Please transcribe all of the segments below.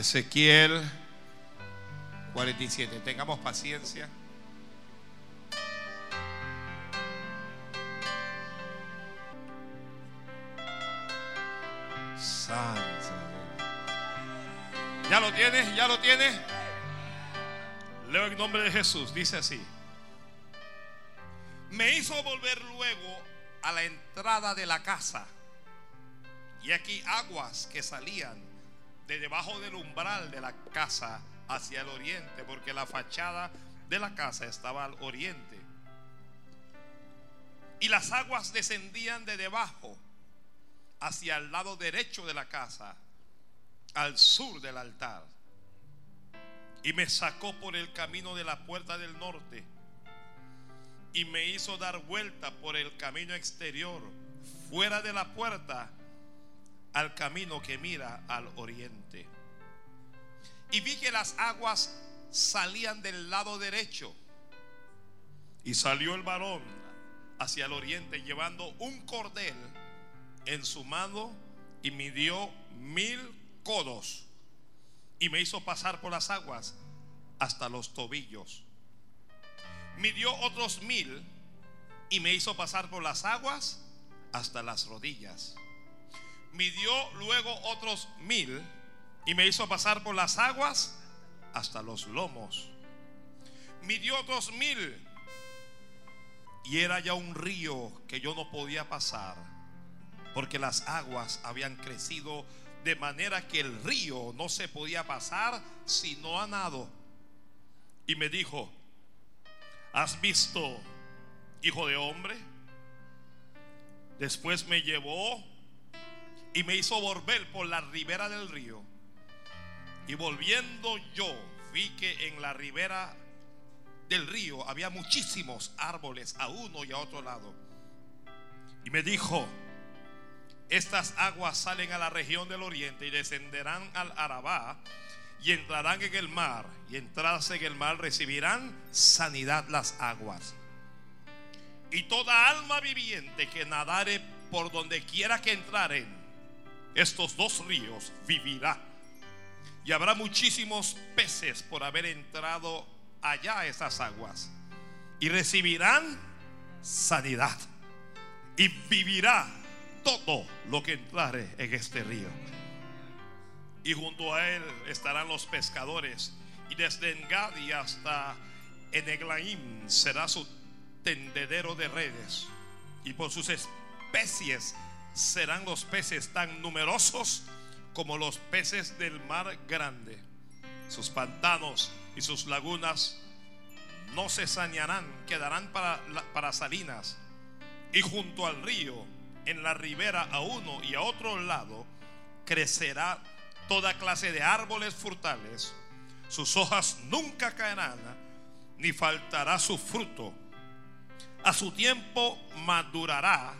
Ezequiel 47. Tengamos paciencia. Santo. ¿Ya lo tienes? ¿Ya lo tienes? Leo en nombre de Jesús. Dice así. Me hizo volver luego a la entrada de la casa. Y aquí aguas que salían de debajo del umbral de la casa hacia el oriente, porque la fachada de la casa estaba al oriente. Y las aguas descendían de debajo hacia el lado derecho de la casa, al sur del altar. Y me sacó por el camino de la puerta del norte y me hizo dar vuelta por el camino exterior, fuera de la puerta, al camino que mira al oriente. Y vi que las aguas salían del lado derecho. Y salió el varón hacia el oriente llevando un cordel en su mano y midió mil codos. Y me hizo pasar por las aguas hasta los tobillos midió otros mil y me hizo pasar por las aguas hasta las rodillas. Midió luego otros mil y me hizo pasar por las aguas hasta los lomos. Midió otros mil y era ya un río que yo no podía pasar porque las aguas habían crecido de manera que el río no se podía pasar sino a nado. Y me dijo, ¿Has visto, hijo de hombre? Después me llevó y me hizo volver por la ribera del río. Y volviendo yo, vi que en la ribera del río había muchísimos árboles a uno y a otro lado. Y me dijo, estas aguas salen a la región del oriente y descenderán al Arabá y entrarán en el mar y entradas en el mar recibirán sanidad las aguas. Y toda alma viviente que nadare por donde quiera que entraren estos dos ríos vivirá. Y habrá muchísimos peces por haber entrado allá a esas aguas. Y recibirán sanidad. Y vivirá todo lo que entrare en este río y junto a él estarán los pescadores. Y desde Engadi hasta Eneglaim será su tendedero de redes. Y por sus especies serán los peces tan numerosos como los peces del mar grande. Sus pantanos y sus lagunas no se sanearán, quedarán para, para salinas. Y junto al río, en la ribera a uno y a otro lado, crecerá toda clase de árboles frutales. Sus hojas nunca caerán, ni faltará su fruto. A su tiempo madurará,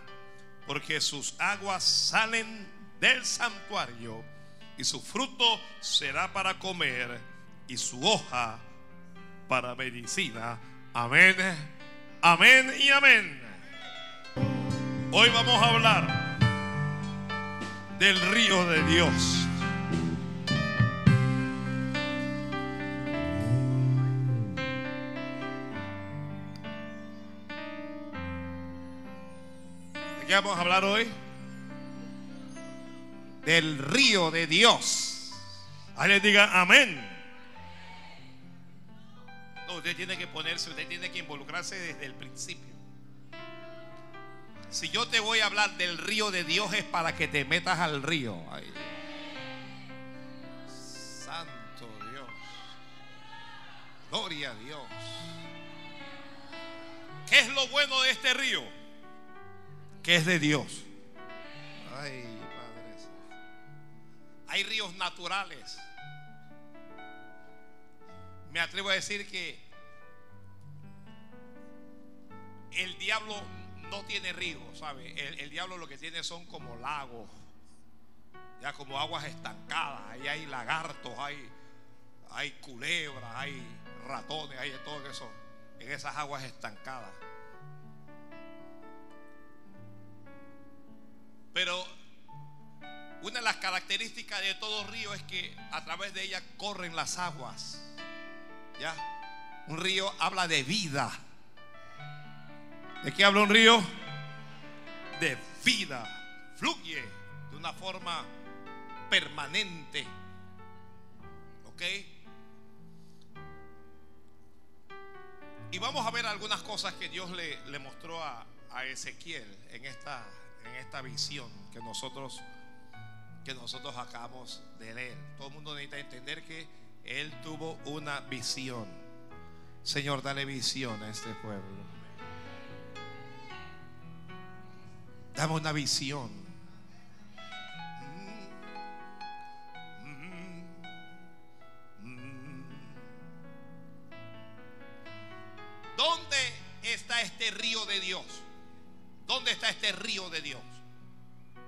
porque sus aguas salen del santuario, y su fruto será para comer, y su hoja para medicina. Amén, amén y amén. Hoy vamos a hablar del río de Dios. Qué vamos a hablar hoy? Del río de Dios. Alguien diga amén. Usted tiene que ponerse, usted tiene que involucrarse desde el principio. Si yo te voy a hablar del río de Dios es para que te metas al río. Santo Dios. Gloria a Dios. ¿Qué es lo bueno de este río? Es de Dios. Ay, Padre. Hay ríos naturales. Me atrevo a decir que el diablo no tiene ríos, ¿sabe? El, diablo lo que tiene son como lagos, ya como aguas estancadas. Ahí hay lagartos, hay, hay culebras, hay ratones, hay de todo eso en esas aguas estancadas. Pero una de las características de todo río es que a través de ella corren las aguas. ¿Ya? Un río habla de vida. ¿De qué habla un río? De vida. Fluye de una forma permanente. ¿Ok? Y vamos a ver algunas cosas que Dios le, mostró a, Ezequiel en esta, en esta visión que nosotros, que nosotros acabamos de leer. Todo el mundo necesita entender que él tuvo una visión. Señor, dale visión a este pueblo. Dame una visión. ¿Dónde está este río de Dios? ¿Dónde está este río de Dios?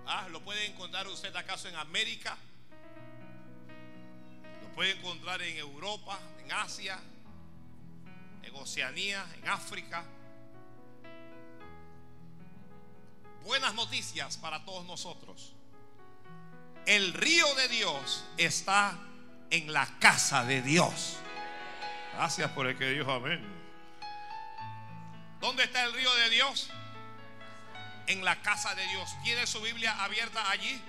Ah, ¿Lo puede encontrar usted acaso en América? ¿Lo puede encontrar en Europa, en Asia, en Oceanía, en África? Buenas noticias para todos nosotros. El río de Dios está en la casa de Dios. Gracias por el que dijo amén. ¿Dónde está el río de Dios? En la casa de Dios. ¿Tiene su Biblia abierta allí?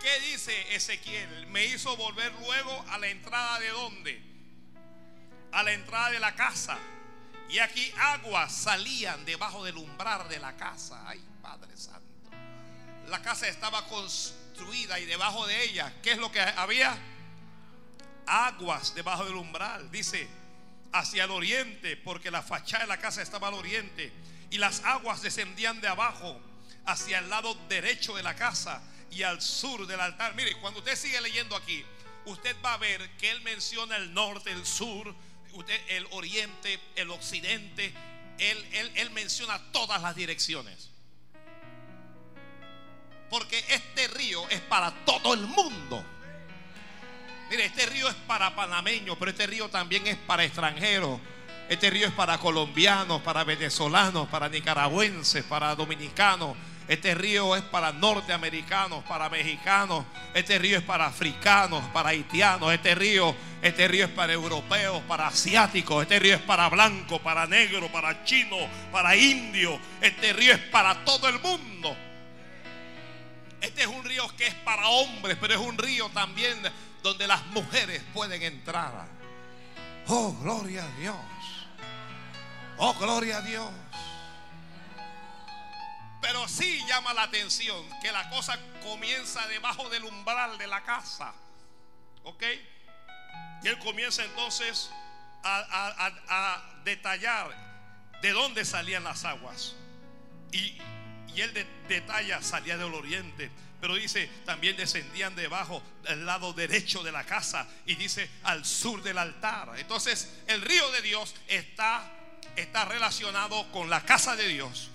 ¿Qué dice Ezequiel? Me hizo volver luego a la entrada de dónde? A la entrada de la casa. Y aquí aguas salían debajo del umbral de la casa. Ay, Padre Santo. La casa estaba construida y debajo de ella, ¿qué es lo que había? Aguas debajo del umbral. Dice, hacia el oriente, porque la fachada de la casa estaba al oriente, y las aguas descendían de abajo hacia el lado derecho de la casa y al sur del altar. Mire, cuando usted sigue leyendo aquí, usted va a ver que él menciona el norte, el sur, el oriente, el occidente. Él, él, él menciona todas las direcciones. Porque este río es para todo el mundo. Mire, este río es para panameños, pero este río también es para extranjeros. Este río es para colombianos, para venezolanos, para nicaragüenses, para dominicanos. Este río es para norteamericanos, para mexicanos. Este río es para africanos, para haitianos. Este río, este río es para europeos, para asiáticos. Este río es para blanco, para negro, para chino, para indio. Este río es para todo el mundo. Este es un río que es para hombres, pero es un río también donde las mujeres pueden entrar. Oh, gloria a Dios. Oh, gloria a Dios. Pero sí llama la atención que la cosa comienza debajo del umbral de la casa. ¿Ok? Y él comienza entonces a, detallar de dónde salían las aguas. Y, y él de, detalla, salía del oriente pero dice, también descendían debajo del lado derecho de la casa y dice al sur del altar. Entonces, el río de Dios está, está relacionado con la casa de Dios.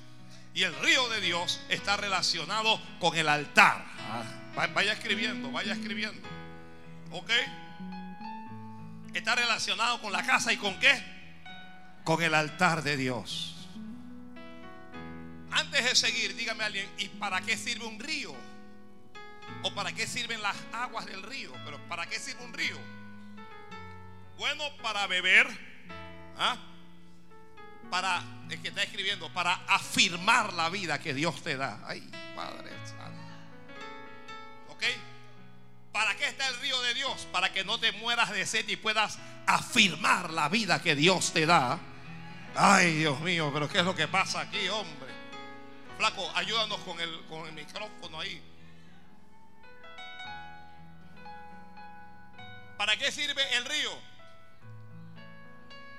Y el río de Dios está relacionado con el altar. Ah, vaya escribiendo, vaya escribiendo. ¿Ok? Está relacionado con la casa y con qué? Con el altar de Dios. Antes de seguir, dígame alguien, ¿y para qué sirve un río? ¿O para qué sirven las aguas del río? Pero ¿para qué sirve un río? Bueno, para beber. ¿ah? Para, es que está escribiendo, para afirmar la vida que Dios te da. Ay, Padre Santo. ¿Ok? ¿Para qué está el río de Dios? Para que no te mueras de sed y puedas afirmar la vida que Dios te da. Ay, Dios mío, pero ¿qué es lo que pasa aquí, hombre? Flaco, ayúdanos con el, con el micrófono ahí. ¿Para qué sirve el río?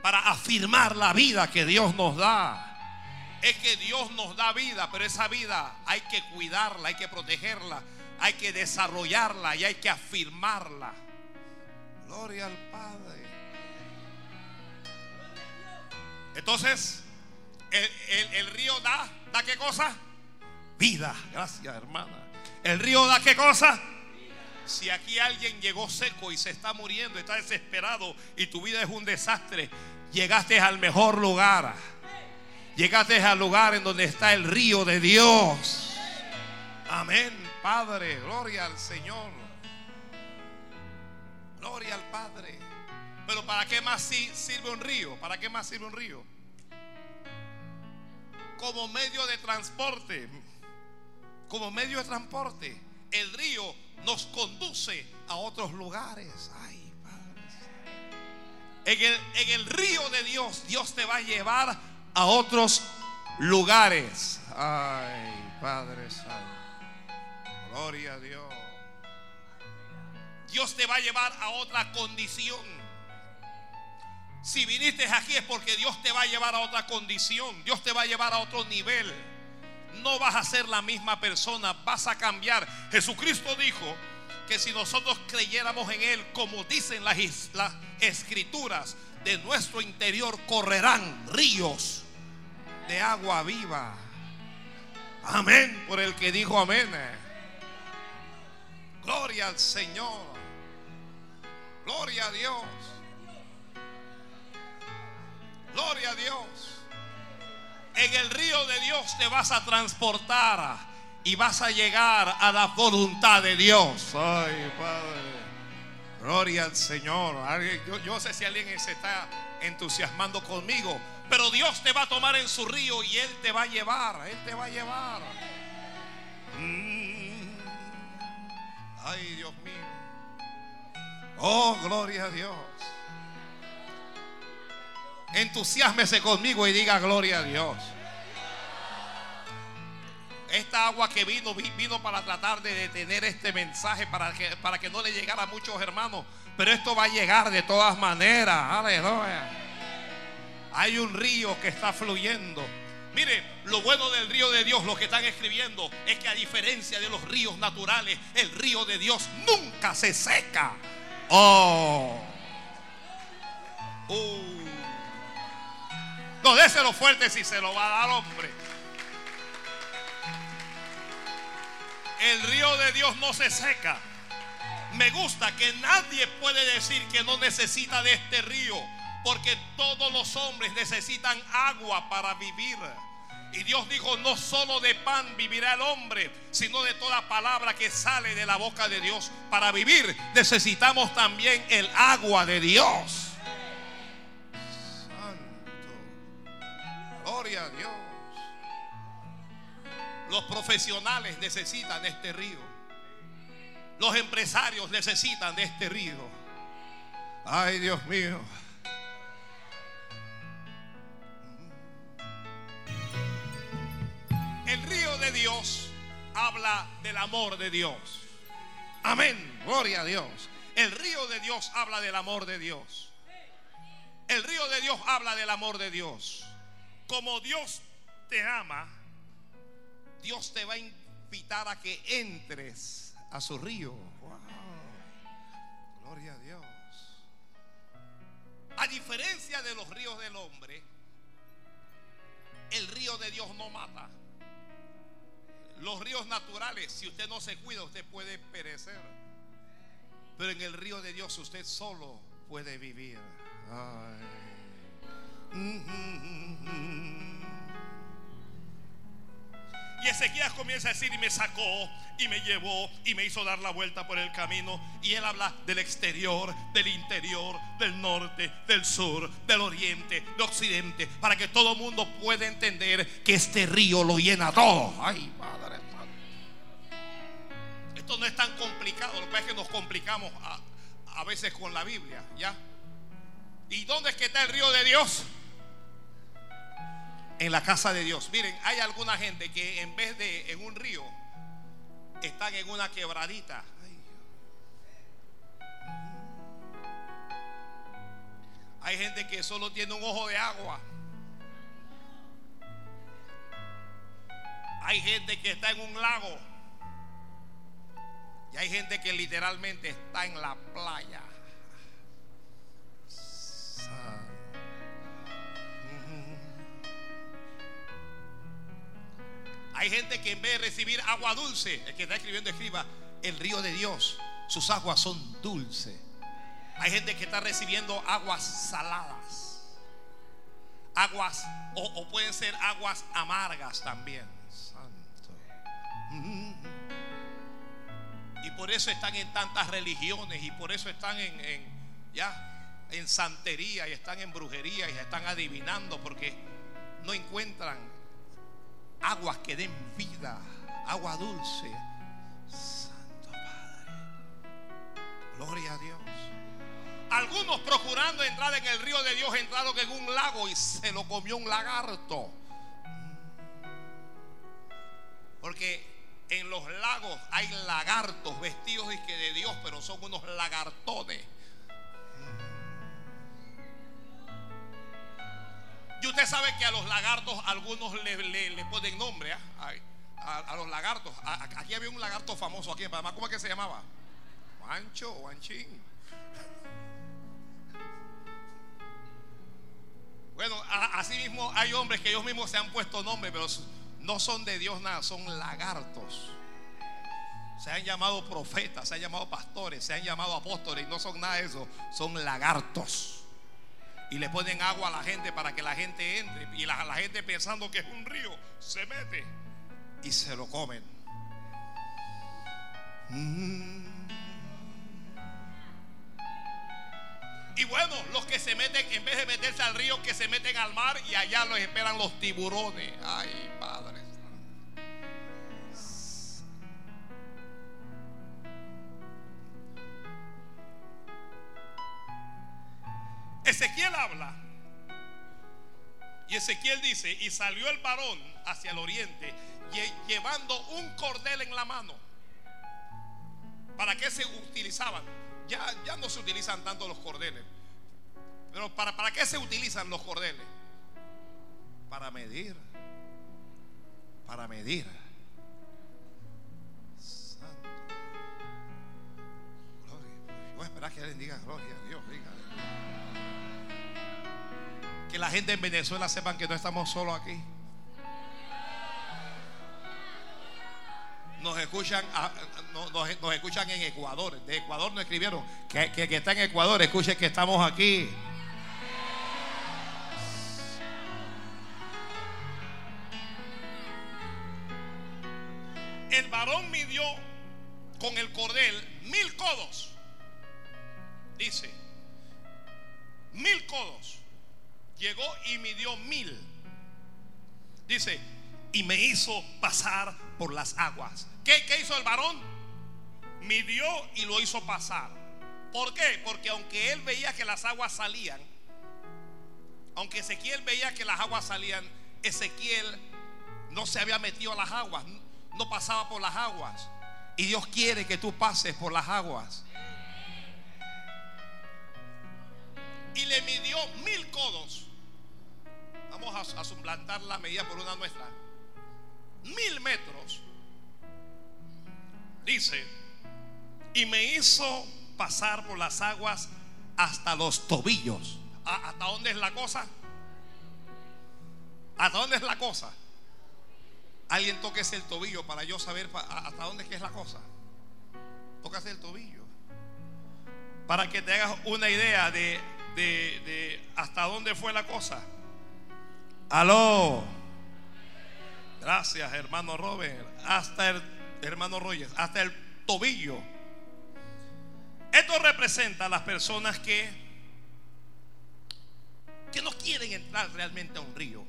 Para afirmar la vida que Dios nos da. Es que Dios nos da vida, pero esa vida hay que cuidarla, hay que protegerla, hay que desarrollarla y hay que afirmarla. Gloria al Padre. Entonces, el, río da, ¿da qué cosa? Vida. Gracias, hermana. El río da qué cosa? Si aquí alguien llegó seco y se está muriendo, está desesperado y tu vida es un desastre, llegaste al mejor lugar. Llegaste al lugar en donde está el río de Dios. Amén. Padre, gloria al Señor. Gloria al Padre. Pero ¿para qué más sirve un río? ¿Para qué más sirve un río? Como medio de transporte. Como medio de transporte. El río nos conduce a otros lugares. Ay, En el, en el río de Dios, Dios te va a llevar a otros lugares. Ay, Padre Santo. Gloria a Dios. Dios te va a llevar a otra condición. Si viniste aquí es porque Dios te va a llevar a otra condición. Dios te va a llevar a otro nivel. No vas a ser la misma persona, vas a cambiar. Jesucristo dijo que si nosotros creyéramos en Él, como dicen las, las escrituras, de nuestro interior correrán ríos de agua viva. Amén. Por el que dijo amén. Gloria al Señor. Gloria a Dios. Gloria a Dios. En el río de Dios te vas a transportar y vas a llegar a la voluntad de Dios. Ay, Padre. Gloria al Señor. Yo, yo sé si alguien se está entusiasmando conmigo. Pero Dios te va a tomar en su río y Él te va a llevar. Él te va a llevar. Mm. Ay, Dios mío. Oh, gloria a Dios. Entusiasmese conmigo y diga gloria a Dios. Esta agua que vino, vino para tratar de detener este mensaje para que, para que no le llegara a muchos hermanos. Pero esto va a llegar de todas maneras. Aleluya. Hay un río que está fluyendo. Mire, lo bueno del río de Dios, lo que están escribiendo, es que a diferencia de los ríos naturales, el río de Dios nunca se seca. Oh. Uh. No, déselo fuerte si se lo va a dar, hombre. El río de Dios no se seca. Me gusta que nadie puede decir que no necesita de este río. Porque todos los hombres necesitan agua para vivir. Y Dios dijo, no solo de pan vivirá el hombre, sino de toda palabra que sale de la boca de Dios. Para vivir necesitamos también el agua de Dios. Gloria a Dios. Los profesionales necesitan este río. Los empresarios necesitan de este río. Ay, Dios mío. El río de Dios habla del amor de Dios. Amén. Gloria a Dios. El río de Dios habla del amor de Dios. El río de Dios habla del amor de Dios. Como Dios te ama, Dios te va a invitar a que entres a su río. Gloria a Dios. A diferencia de los ríos del hombre, el río de Dios no mata. Los ríos naturales, si usted no se cuida, usted puede perecer. Pero en el río de Dios usted solo puede vivir. Y Ezequías comienza a decir, y me sacó, y me llevó, y me hizo dar la vuelta por el camino. Y él habla del exterior, del interior, del norte, del sur, del oriente, del occidente, para que todo mundo pueda entender que este río lo llena todo. Ay, Padre Esto no es tan complicado, lo que es que nos complicamos a, a veces con la Biblia, ¿ya? ¿Y dónde es que está el río de Dios? En la casa de Dios. Miren, hay alguna gente que en vez de en un río, están en una quebradita. Hay gente que solo tiene un ojo de agua. Hay gente que está en un lago. Y hay gente que literalmente está en la playa. Hay gente que en vez de recibir agua dulce, el que está escribiendo escriba, el río de Dios, sus aguas son dulces. Hay gente que está recibiendo aguas saladas. Aguas, o, pueden ser aguas amargas también. Santo. Mm. eso están en tantas religiones y por eso están en, en ya en santería y están en brujería y están adivinando porque no encuentran aguas que den vida, agua dulce. Santo Padre. Gloria a Dios. Algunos procurando entrar en el río de Dios entraron en un lago y se lo comió un lagarto. Porque en los lagos hay lagartos vestidos de Dios, pero son unos lagartones. Y usted sabe que a los lagartos algunos le, ponen nombre ¿ah? a, los lagartos. aquí había un lagarto famoso aquí en Panamá. ¿Cómo es que se llamaba? Juancho, Juanchín. Bueno, así mismo hay hombres que ellos mismos se han puesto nombre, pero no son de Dios nada, son lagartos. Se han llamado profetas, se han llamado pastores, se han llamado apóstoles y no son nada de eso, son lagartos y le ponen agua a la gente para que la gente entre. Y la, gente pensando que es un río, se mete y se lo comen. Mm. Y bueno, los que se meten, en vez de meterse al río, que se meten al mar y allá los esperan los tiburones. Ay, Padre. Ezequiel habla. Y Ezequiel dice, y salió el varón hacia el oriente llevando un cordel en la mano. ¿Para qué se utilizaban? Ya, ya no se utilizan tanto los cordeles. Pero ¿para, ¿para qué se utilizan los cordeles? Para medir. Para medir. Santo. Gloria. Voy a esperar que alguien diga gloria a Dios. Diga que la gente en Venezuela sepan que no estamos solos aquí. Nos escuchan, nos, escuchan en Ecuador. De Ecuador nos escribieron que, que, está en Ecuador. Escuchen que estamos aquí. El varón midió con el cordel mil codos. Dice, mil codos llegó y midió mil. Dice, y me hizo pasar por las aguas. ¿Qué, ¿Qué, hizo el varón? Midió y lo hizo pasar. ¿Por qué? Porque aunque él veía que las aguas salían, aunque Ezequiel veía que las aguas salían, Ezequiel no se había metido a las aguas, no pasaba por las aguas. Y Dios quiere que tú pases por las aguas. Y le midió mil codos. Vamos a, suplantar la medida por una nuestra. Mil metros. Dice, y me hizo pasar por las aguas hasta los tobillos. ¿Hasta dónde es la cosa? ¿Hasta dónde es la cosa? Alguien toque el tobillo para yo saber hasta dónde es es la cosa. Tócase el tobillo. Para que te hagas una idea de, de hasta dónde fue la cosa. Aló. Gracias, hermano Robert. Hasta el hermano Rogers, hasta el tobillo. Esto representa a las personas que que no quieren entrar realmente a un río.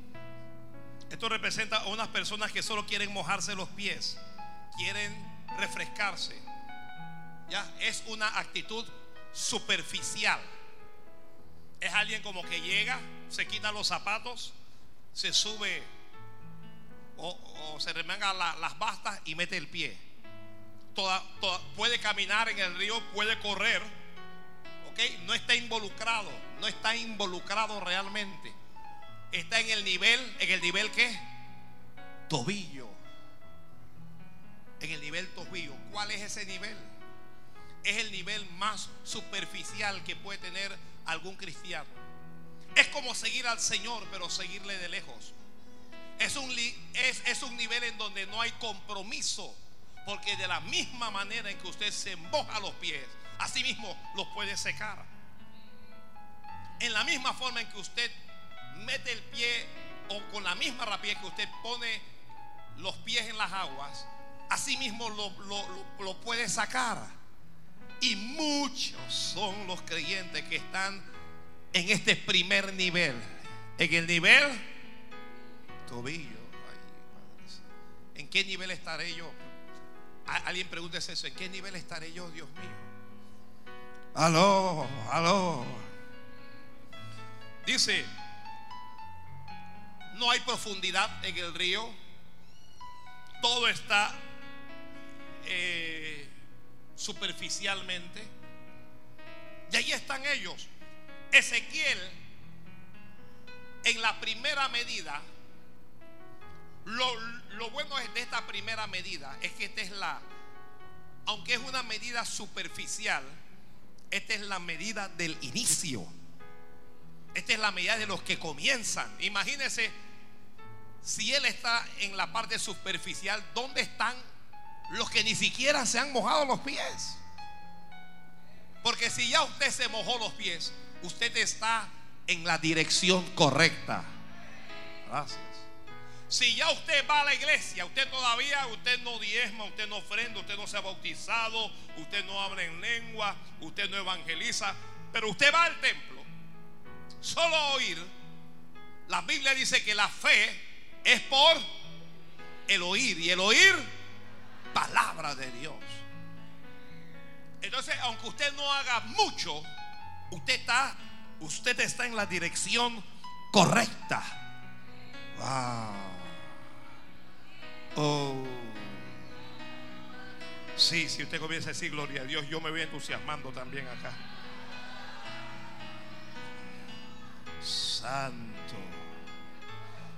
Esto representa a unas personas que solo quieren mojarse los pies, quieren refrescarse. Ya es una actitud superficial. Es alguien como que llega, se quita los zapatos, se sube o, se remanga las bastas y mete el pie. Puede caminar en el río, puede correr, ¿ok? No está involucrado, no está involucrado realmente. Está en el nivel, en el nivel que tobillo. En el nivel tobillo. ¿Cuál es ese nivel? Es el nivel más superficial que puede tener algún cristiano. Es como seguir al Señor, pero seguirle de lejos. Es un, es, un nivel en donde no hay compromiso. Porque de la misma manera en que usted se moja los pies, así mismo los puede secar. En la misma forma en que usted mete el pie o con la misma rapidez que usted pone los pies en las aguas, así mismo lo, lo, lo puede sacar. Y muchos son los creyentes que están en este primer nivel. En el nivel tobillo. ¿En qué nivel estaré yo? Alguien pregunta eso. ¿En qué nivel estaré yo, Dios mío? Aló, aló. Dice, no hay profundidad en el río. Todo está eh, superficialmente. Y ahí están ellos. Ezequiel, en la primera medida, lo, lo bueno de esta primera medida es que esta es la, aunque es una medida superficial, esta es la medida del inicio. Esta es la medida de los que comienzan. Imagínense si él está en la parte superficial, ¿dónde están los que ni siquiera se han mojado los pies? Porque si ya usted se mojó los pies, usted está en la dirección correcta. Gracias. Si ya usted va a la iglesia, usted todavía, usted no diezma, usted no ofrenda, usted no se ha bautizado, usted no habla en lengua, usted no evangeliza, pero usted va al templo, solo oír, la Biblia dice que la fe es por el oír y el oír palabra de Dios. Entonces, aunque usted no haga mucho, usted está usted está en la dirección correcta. Oh. Sí, si usted comienza a decir gloria a Dios, yo me voy entusiasmando también acá. Santo,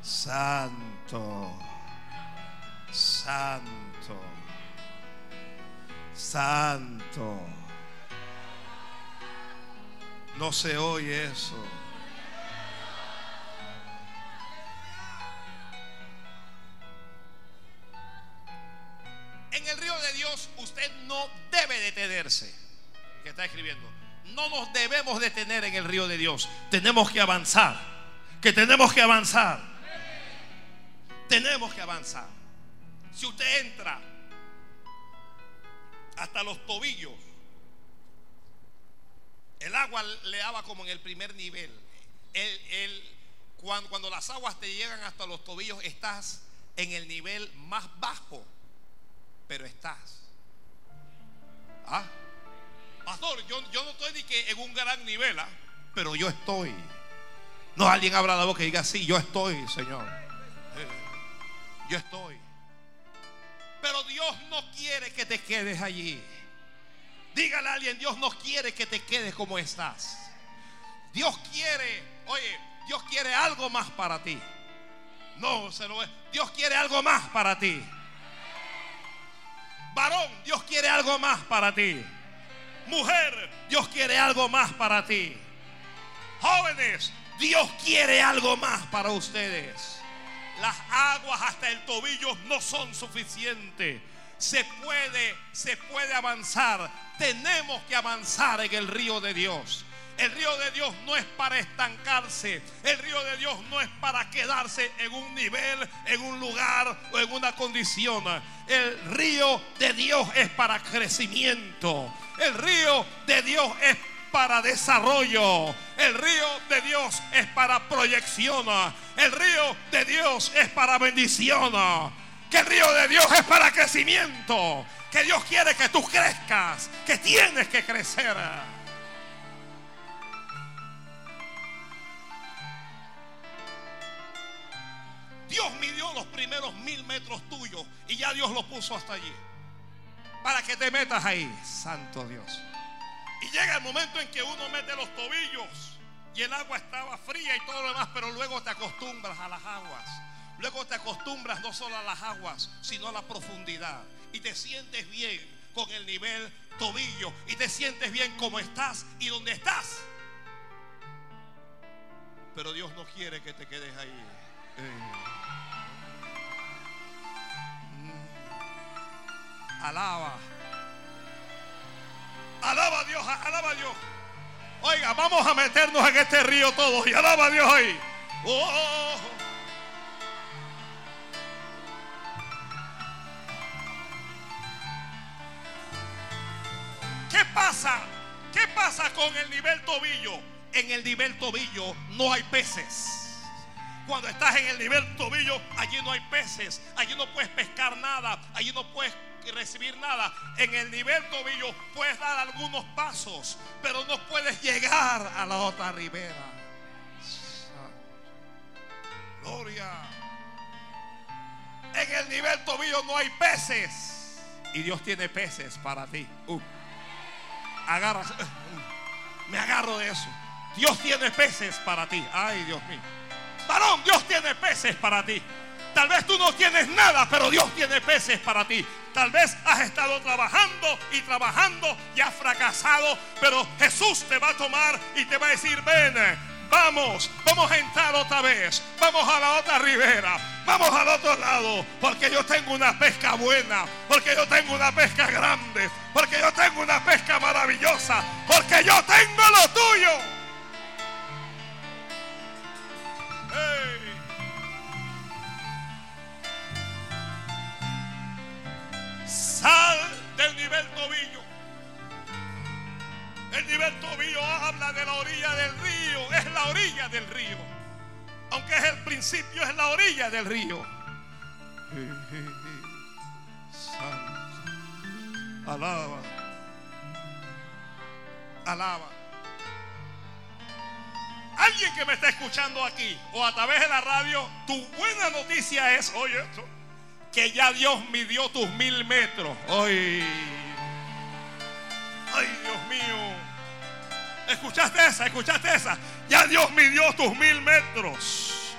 santo, santo, santo. No se oye eso. En el río de Dios usted no debe detenerse. Que está escribiendo. No nos debemos detener en el río de Dios. Tenemos que avanzar. Que tenemos que avanzar. Tenemos que avanzar. Si usted entra hasta los tobillos el agua le daba como en el primer nivel. cuando, cuando las aguas te llegan hasta los tobillos, estás en el nivel más bajo, pero estás. ¿Ah? Pastor, yo, yo no estoy ni que en un gran nivel, ¿ah? pero yo estoy. No alguien abra la boca y diga, sí, yo estoy, Señor. Eh, yo estoy. Pero Dios no quiere que te quedes allí. Dígale a alguien, Dios no quiere que te quedes como estás. Dios quiere, oye, Dios quiere algo más para ti. No, se lo Dios quiere algo más para ti. Varón, Dios quiere algo más para ti. Mujer, Dios quiere algo más para ti. Jóvenes, Dios quiere algo más para ustedes. Las aguas hasta el tobillo no son suficientes. Se puede, se puede avanzar tenemos que avanzar en el río de Dios. El río de Dios no es para estancarse. El río de Dios no es para quedarse en un nivel, en un lugar o en una condición. El río de Dios es para crecimiento. El río de Dios es para desarrollo. El río de Dios es para proyección. El río de Dios es para bendición. Que el río de Dios es para crecimiento que Dios quiere que tú crezcas, que tienes que crecer. Dios midió los primeros mil metros tuyos y ya Dios lo puso hasta allí. Para que te metas ahí, santo Dios. Y llega el momento en que uno mete los tobillos y el agua estaba fría y todo lo demás, pero luego te acostumbras a las aguas. Luego te acostumbras no solo a las aguas, sino a la profundidad y te sientes bien con el nivel tobillo y te sientes bien como estás y donde estás. Pero Dios no quiere que te quedes ahí. Eh. Alaba. Alaba a Dios, alaba a Dios. Oiga, vamos a meternos en este río todos y alaba a Dios ahí. oh. ¿Qué pasa? ¿Qué pasa con el nivel tobillo? En el nivel tobillo no hay peces. Cuando estás en el nivel tobillo, allí no hay peces, allí no puedes pescar nada, allí no puedes recibir nada. En el nivel tobillo puedes dar algunos pasos, pero no puedes llegar a la otra ribera. Gloria. En el nivel tobillo no hay peces. Y Dios tiene peces para ti. Uh. Agarra. Uh. Me agarro de eso. Dios tiene peces para ti. Ay, Dios mío. Varón, Dios tiene peces para ti. Tal vez tú no tienes nada, pero Dios tiene peces para ti. Tal vez has estado trabajando y trabajando y has fracasado, pero Jesús te va a tomar y te va a decir, ven, vamos, vamos a entrar otra vez, vamos a la otra ribera, vamos al otro lado, porque yo tengo una pesca buena, porque yo tengo una pesca grande, porque yo tengo una pesca maravillosa, porque yo tengo lo tuyo. Sal del nivel tobillo. El nivel tobillo habla de la orilla del río. Es la orilla del río. Aunque es el principio, es la orilla del río. Alaba. Alaba. Alguien que me está escuchando aquí o a través de la radio, tu buena noticia es, oye esto, que ya Dios midió tus mil metros. Ay, ay Dios mío. ¿Escuchaste esa? ¿Escuchaste esa? Ya Dios midió tus mil metros.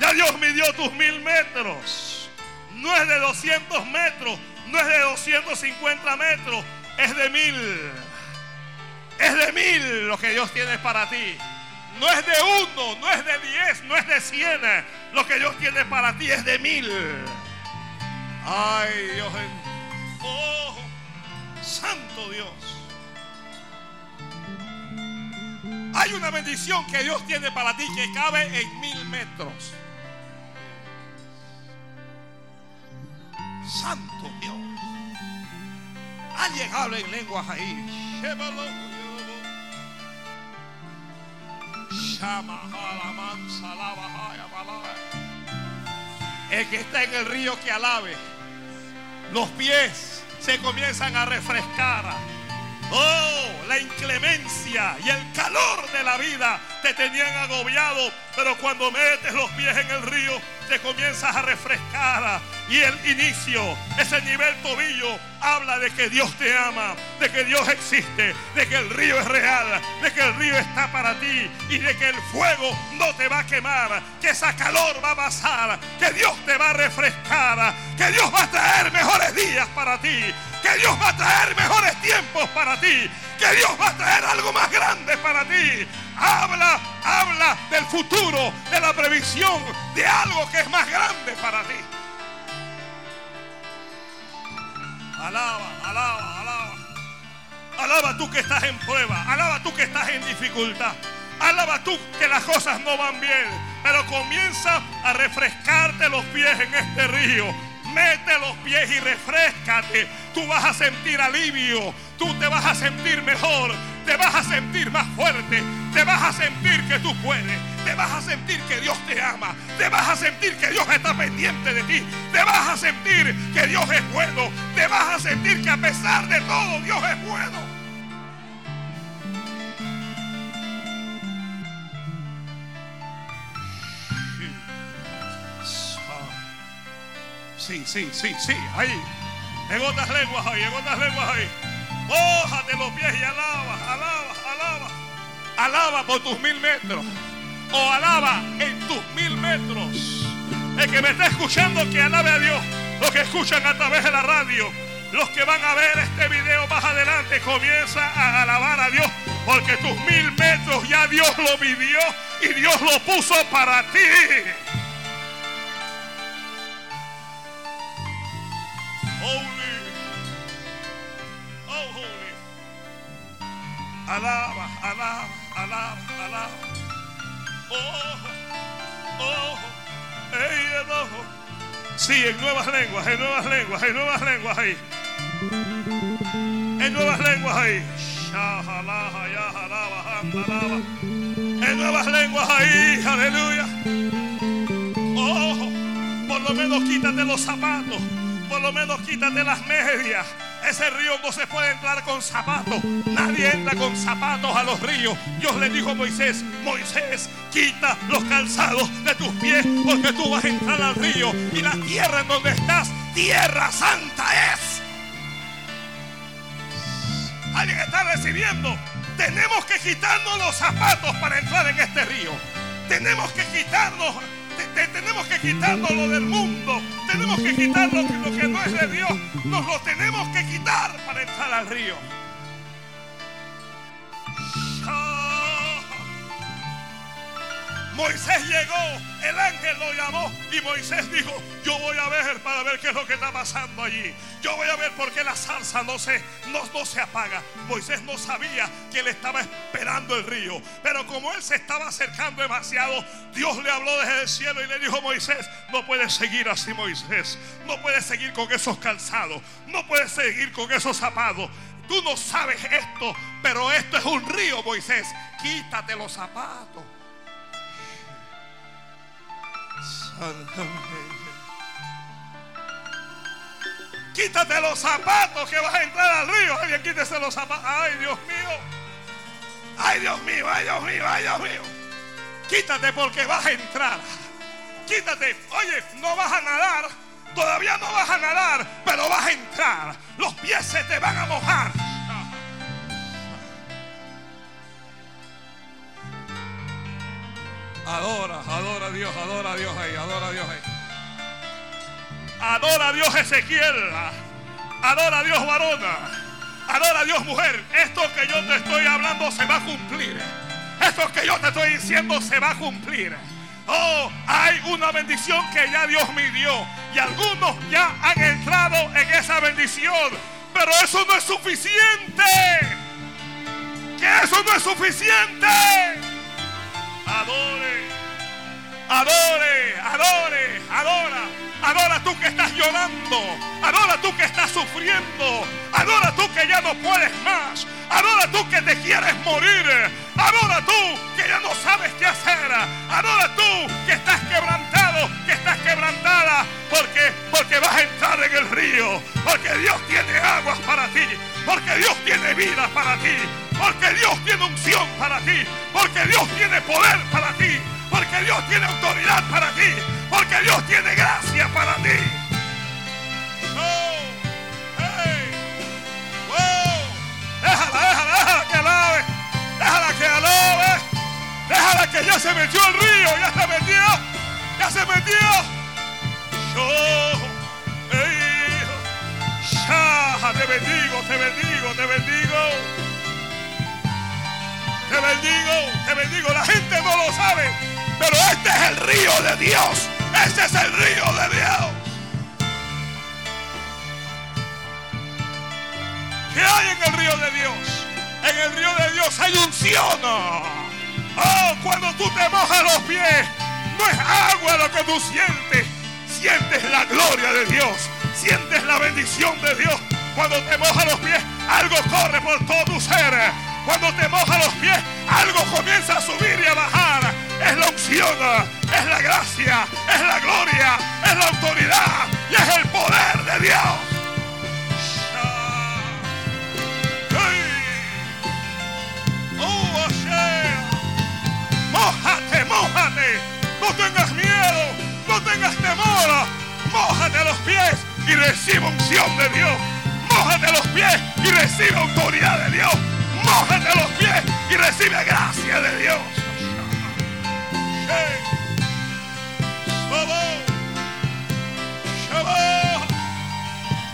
Ya Dios midió tus mil metros. No es de 200 metros, no es de 250 metros, es de mil. Es de mil lo que Dios tiene para ti. No es de uno, no es de diez, no es de cien. Lo que Dios tiene para ti es de mil. Ay, Dios. Oh, santo Dios. Hay una bendición que Dios tiene para ti que cabe en mil metros. Santo Dios. Alguien habla en lenguas ahí. El que está en el río que alabe. Los pies se comienzan a refrescar. Oh, la inclemencia y el calor de la vida te tenían agobiado, pero cuando metes los pies en el río te comienzas a refrescar. Y el inicio, ese nivel tobillo, habla de que Dios te ama, de que Dios existe, de que el río es real, de que el río está para ti y de que el fuego no te va a quemar, que esa calor va a pasar, que Dios te va a refrescar, que Dios va a traer mejores días para ti, que Dios va a traer mejores tiempos para ti, que Dios va a traer algo más grande para ti. Habla, habla del futuro, de la previsión, de algo que es más grande para ti. Alaba, alaba, alaba. Alaba tú que estás en prueba. Alaba tú que estás en dificultad. Alaba tú que las cosas no van bien. Pero comienza a refrescarte los pies en este río. Mete los pies y refrescate. Tú vas a sentir alivio. Tú te vas a sentir mejor. Te vas a sentir más fuerte. Te vas a sentir que tú puedes. Te vas a sentir que Dios te ama. Te vas a sentir que Dios está pendiente de ti. Te vas a sentir que Dios es bueno. Te vas a sentir que a pesar de todo Dios es bueno. Sí, sí, sí, sí, ahí. En otras lenguas ahí, en otras lenguas ahí. Mójate los pies y alaba, alaba, alaba. Alaba por tus mil metros. O alaba en tus mil metros. El que me está escuchando, que alabe a Dios. Los que escuchan a través de la radio. Los que van a ver este video más adelante, comienza a alabar a Dios. Porque tus mil metros ya Dios lo vivió y Dios lo puso para ti. Holy. Oh, holy. Alaba, alaba, alaba, alaba. Oh, oh, hey, ojo. Sí, en nuevas lenguas, en nuevas lenguas, en nuevas lenguas ahí. En nuevas lenguas ahí. En nuevas lenguas ahí. Aleluya. Oh, por lo menos quítate los zapatos. Por lo menos quítate las medias. Ese río no se puede entrar con zapatos. Nadie entra con zapatos a los ríos. Dios le dijo a Moisés, Moisés, quita los calzados de tus pies porque tú vas a entrar al río y la tierra en donde estás, tierra santa es. Alguien está recibiendo. Tenemos que quitarnos los zapatos para entrar en este río. Tenemos que quitarnos tenemos que quitarnos lo del mundo. Tenemos que quitar lo que no es de Dios. Nos lo tenemos que quitar para entrar al río. Moisés llegó, el ángel lo llamó y Moisés dijo, yo voy a ver para ver qué es lo que está pasando allí. Yo voy a ver por qué la salsa no se, no, no se apaga. Moisés no sabía que él estaba esperando el río. Pero como él se estaba acercando demasiado, Dios le habló desde el cielo y le dijo, Moisés, no puedes seguir así, Moisés. No puedes seguir con esos calzados. No puedes seguir con esos zapatos. Tú no sabes esto, pero esto es un río, Moisés. Quítate los zapatos. Quítate los zapatos que vas a entrar al río. Alguien quítese los zapatos. Ay, Dios mío. Ay, Dios mío, ay, Dios mío, ay, Dios mío. Quítate porque vas a entrar. Quítate. Oye, no vas a nadar. Todavía no vas a nadar, pero vas a entrar. Los pies se te van a mojar. Adora, adora a Dios, adora a Dios ahí, adora a Dios ahí. Adora a Dios Ezequiel. Adora a Dios varona. Adora a Dios mujer. Esto que yo te estoy hablando se va a cumplir. Esto que yo te estoy diciendo se va a cumplir. Oh, hay una bendición que ya Dios me dio. Y algunos ya han entrado en esa bendición. Pero eso no es suficiente. Que eso no es suficiente. Adore, adore, adore, adora. Adora tú que estás llorando. Adora tú que estás sufriendo. Adora tú que ya no puedes más. Adora tú que te quieres morir. Adora tú que ya no sabes qué hacer. Adora tú que estás quebrantado, que estás quebrantada. Porque, porque vas a entrar en el río. Porque Dios tiene aguas para ti. Porque Dios tiene vida para ti. Porque Dios tiene unción para ti. Porque Dios tiene poder para ti. Porque Dios tiene autoridad para ti. Porque Dios tiene gracia para ti. Oh, hey, Déjala, déjala, déjala que alabe. Déjala que alabe. Déjala que ya se metió el río. Ya se metió. Ya se metió. Oh, hey, te bendigo, te bendigo, te bendigo. Te bendigo, te bendigo. La gente no lo sabe, pero este es el río de Dios. Este es el río de Dios. ¿Qué hay en el río de Dios? En el río de Dios hay unción. Oh, cuando tú te mojas los pies, no es agua lo que tú sientes. Sientes la gloria de Dios. Sientes la bendición de Dios. Cuando te mojas los pies, algo corre por todo tu ser cuando te moja los pies, algo comienza a subir y a bajar. Es la unción, es la gracia, es la gloria, es la autoridad y es el poder de Dios. Oh, Mójate, mójate. No tengas miedo, no tengas temor. Mójate los pies y recibe unción de Dios. Mójate los pies y recibe autoridad de Dios mójate los pies y recibe gracia de Dios.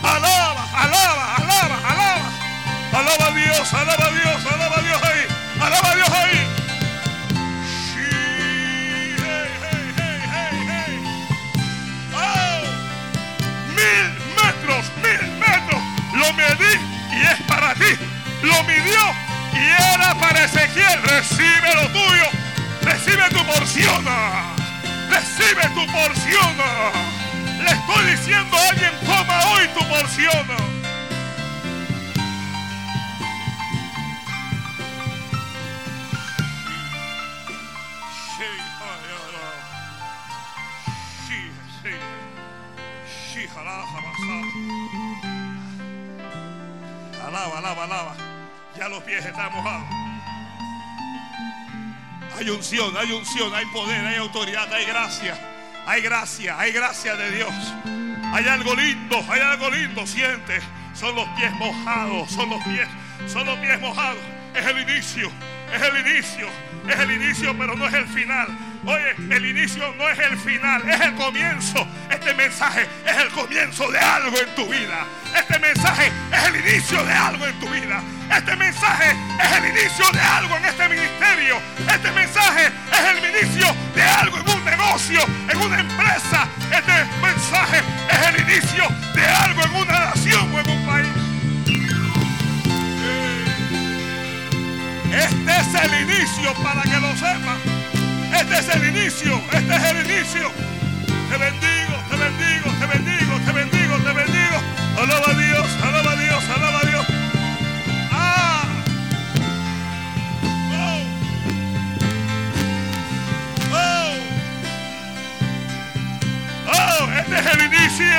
Alaba, alaba, alaba, alaba. Alaba a Dios, alaba a Dios, alaba a Dios ahí. Alaba a Dios ahí. Oh, mil metros, mil metros. Lo medí y es para ti lo midió y era para Ezequiel. Recibe lo tuyo, recibe tu porción, recibe tu porción. Le estoy diciendo a alguien, toma hoy tu porción. Alaba, alaba, alaba. Ya los pies están mojados. Hay unción, hay unción, hay poder, hay autoridad, hay gracia. Hay gracia, hay gracia de Dios. Hay algo lindo, hay algo lindo, siente. Son los pies mojados, son los pies, son los pies mojados. Es el inicio, es el inicio, es el inicio, pero no es el final. Oye, el inicio no es el final, es el comienzo. Este mensaje es el comienzo de algo en tu vida. Este mensaje es el inicio de algo en tu vida. Este mensaje es el inicio de algo en este ministerio. Este mensaje es el inicio de algo en un negocio, en una empresa. Este mensaje es el inicio de algo en una nación o en un país. Este es el inicio para que lo sepas. Este es el inicio, este es el inicio. Te bendigo, te bendigo, te bendigo, te bendigo, te bendigo. Este es el inicio.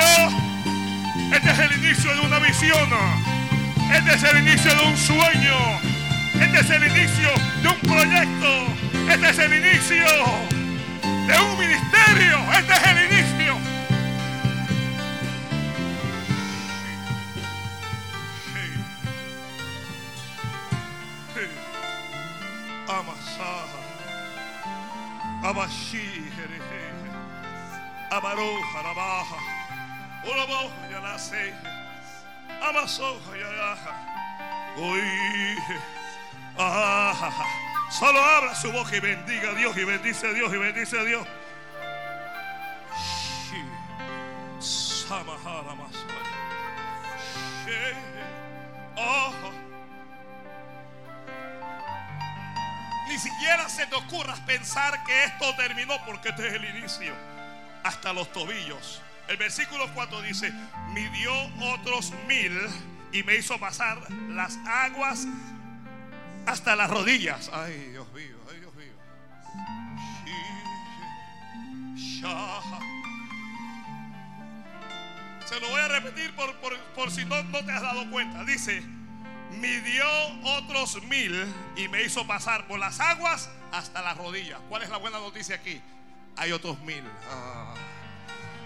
Este es el inicio de una visión. Este es el inicio de un sueño. Este es el inicio de un proyecto. Este es el inicio de un ministerio. Este es el inicio. Amasaha. Abashi. Abaroja, Rabaja. Ulaboja, Yalase. Amasoja, Yalaja. Uy. Ah. Solo abra su boca y bendiga a Dios y bendice a Dios y bendice a Dios. Oh. Ni siquiera se te ocurra pensar que esto terminó porque este es el inicio. Hasta los tobillos. El versículo 4 dice, midió otros mil y me hizo pasar las aguas hasta las rodillas. Ay, Dios mío, ay, Dios mío. Se lo voy a repetir por, si no, no te has dado cuenta. Dice, midió otros mil y me hizo pasar por las aguas hasta las rodillas. ¿Cuál es la buena noticia aquí? Hay otros mil. Ah.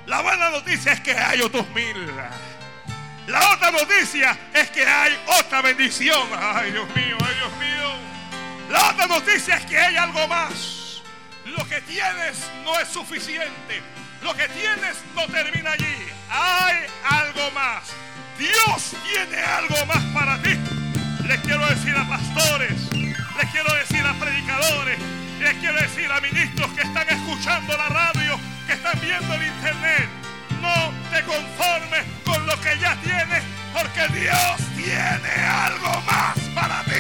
La buena noticia es que hay otros mil. La otra noticia es que hay otra bendición. Ay, Dios mío, ay, Dios mío. La otra noticia es que hay algo más. Lo que tienes no es suficiente. Lo que tienes no termina allí. Hay algo más. Dios tiene algo más para ti. Les quiero decir a pastores, les quiero decir a predicadores, les quiero decir a ministros que están escuchando la radio, que están viendo el internet no te conformes con lo que ya tienes, porque Dios tiene algo más para ti.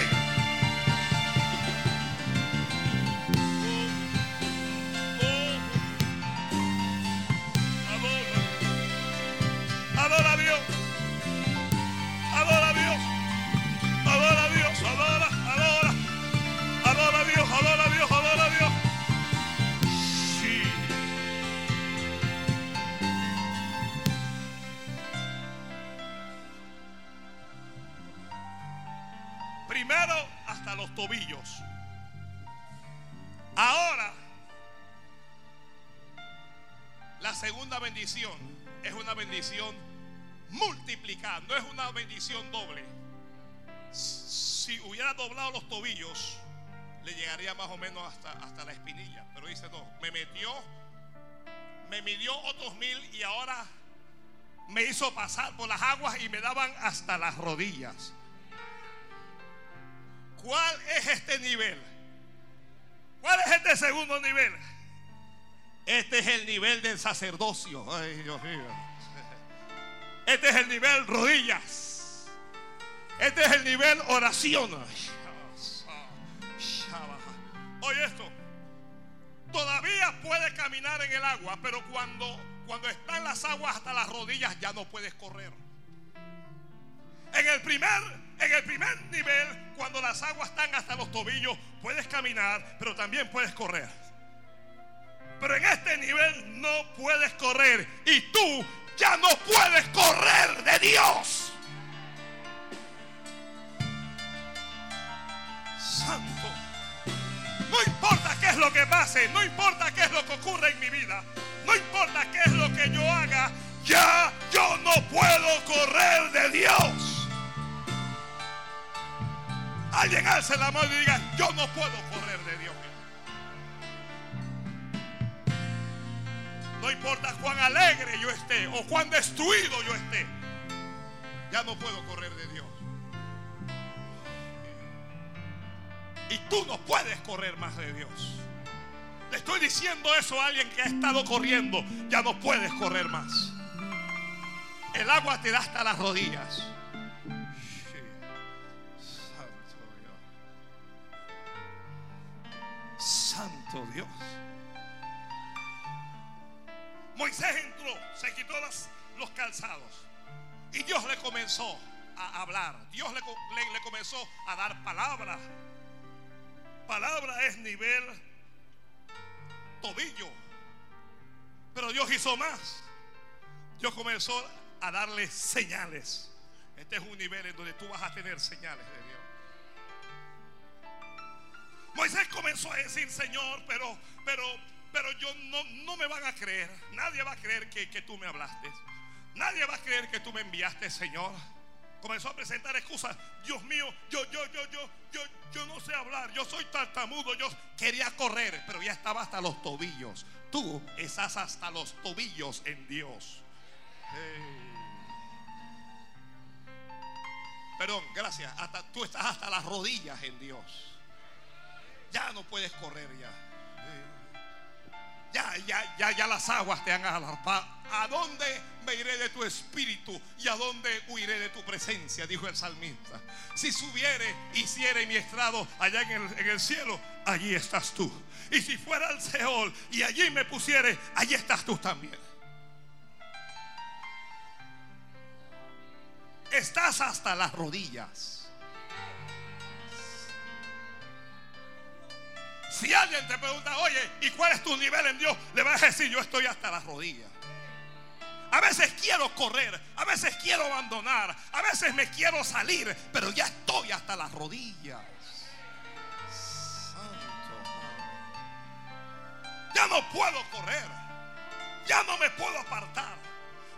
Primero hasta los tobillos. Ahora, la segunda bendición es una bendición multiplicada, no es una bendición doble. Si hubiera doblado los tobillos, le llegaría más o menos hasta, hasta la espinilla. Pero dice, no, me metió, me midió otros mil y ahora me hizo pasar por las aguas y me daban hasta las rodillas. ¿Cuál es este nivel? ¿Cuál es este segundo nivel? Este es el nivel del sacerdocio. Este es el nivel rodillas. Este es el nivel oración. Oye esto. Todavía puedes caminar en el agua, pero cuando, cuando están las aguas hasta las rodillas ya no puedes correr. En el primer en el primer nivel, cuando las aguas están hasta los tobillos, puedes caminar, pero también puedes correr. Pero en este nivel no puedes correr. Y tú ya no puedes correr de Dios. Santo. No importa qué es lo que pase, no importa qué es lo que ocurre en mi vida, no importa qué es lo que yo haga, ya yo no puedo correr de Dios. Alguien alce la mano y diga, yo no puedo correr de Dios. No importa cuán alegre yo esté o cuán destruido yo esté, ya no puedo correr de Dios. Y tú no puedes correr más de Dios. Le estoy diciendo eso a alguien que ha estado corriendo. Ya no puedes correr más. El agua te da hasta las rodillas. Santo Dios. Moisés entró, se quitó los calzados. Y Dios le comenzó a hablar. Dios le, le comenzó a dar palabras palabra es nivel tobillo. Pero Dios hizo más. Dios comenzó a darle señales. Este es un nivel en donde tú vas a tener señales de Dios. Moisés comenzó a decir, Señor, pero, pero, pero yo no, no me van a creer. Nadie va a creer que, que tú me hablaste. Nadie va a creer que tú me enviaste, Señor comenzó a presentar excusas. Dios mío, yo, yo, yo, yo, yo, yo no sé hablar. Yo soy tartamudo. Yo quería correr, pero ya estaba hasta los tobillos. Tú estás hasta los tobillos en Dios. Perdón, gracias. Hasta, tú estás hasta las rodillas en Dios. Ya no puedes correr ya. Ya, ya, ya, ya las aguas te han alarpado. ¿A dónde me iré de tu espíritu y a dónde huiré de tu presencia? Dijo el salmista. Si subiere, hiciere mi estrado allá en el, en el cielo, allí estás tú. Y si fuera al Seol y allí me pusiere, allí estás tú también. Estás hasta las rodillas. Si alguien te pregunta, oye, ¿y cuál es tu nivel en Dios? Le vas a decir, yo estoy hasta las rodillas. A veces quiero correr, a veces quiero abandonar, a veces me quiero salir, pero ya estoy hasta las rodillas. Santo. Ya no puedo correr, ya no me puedo apartar.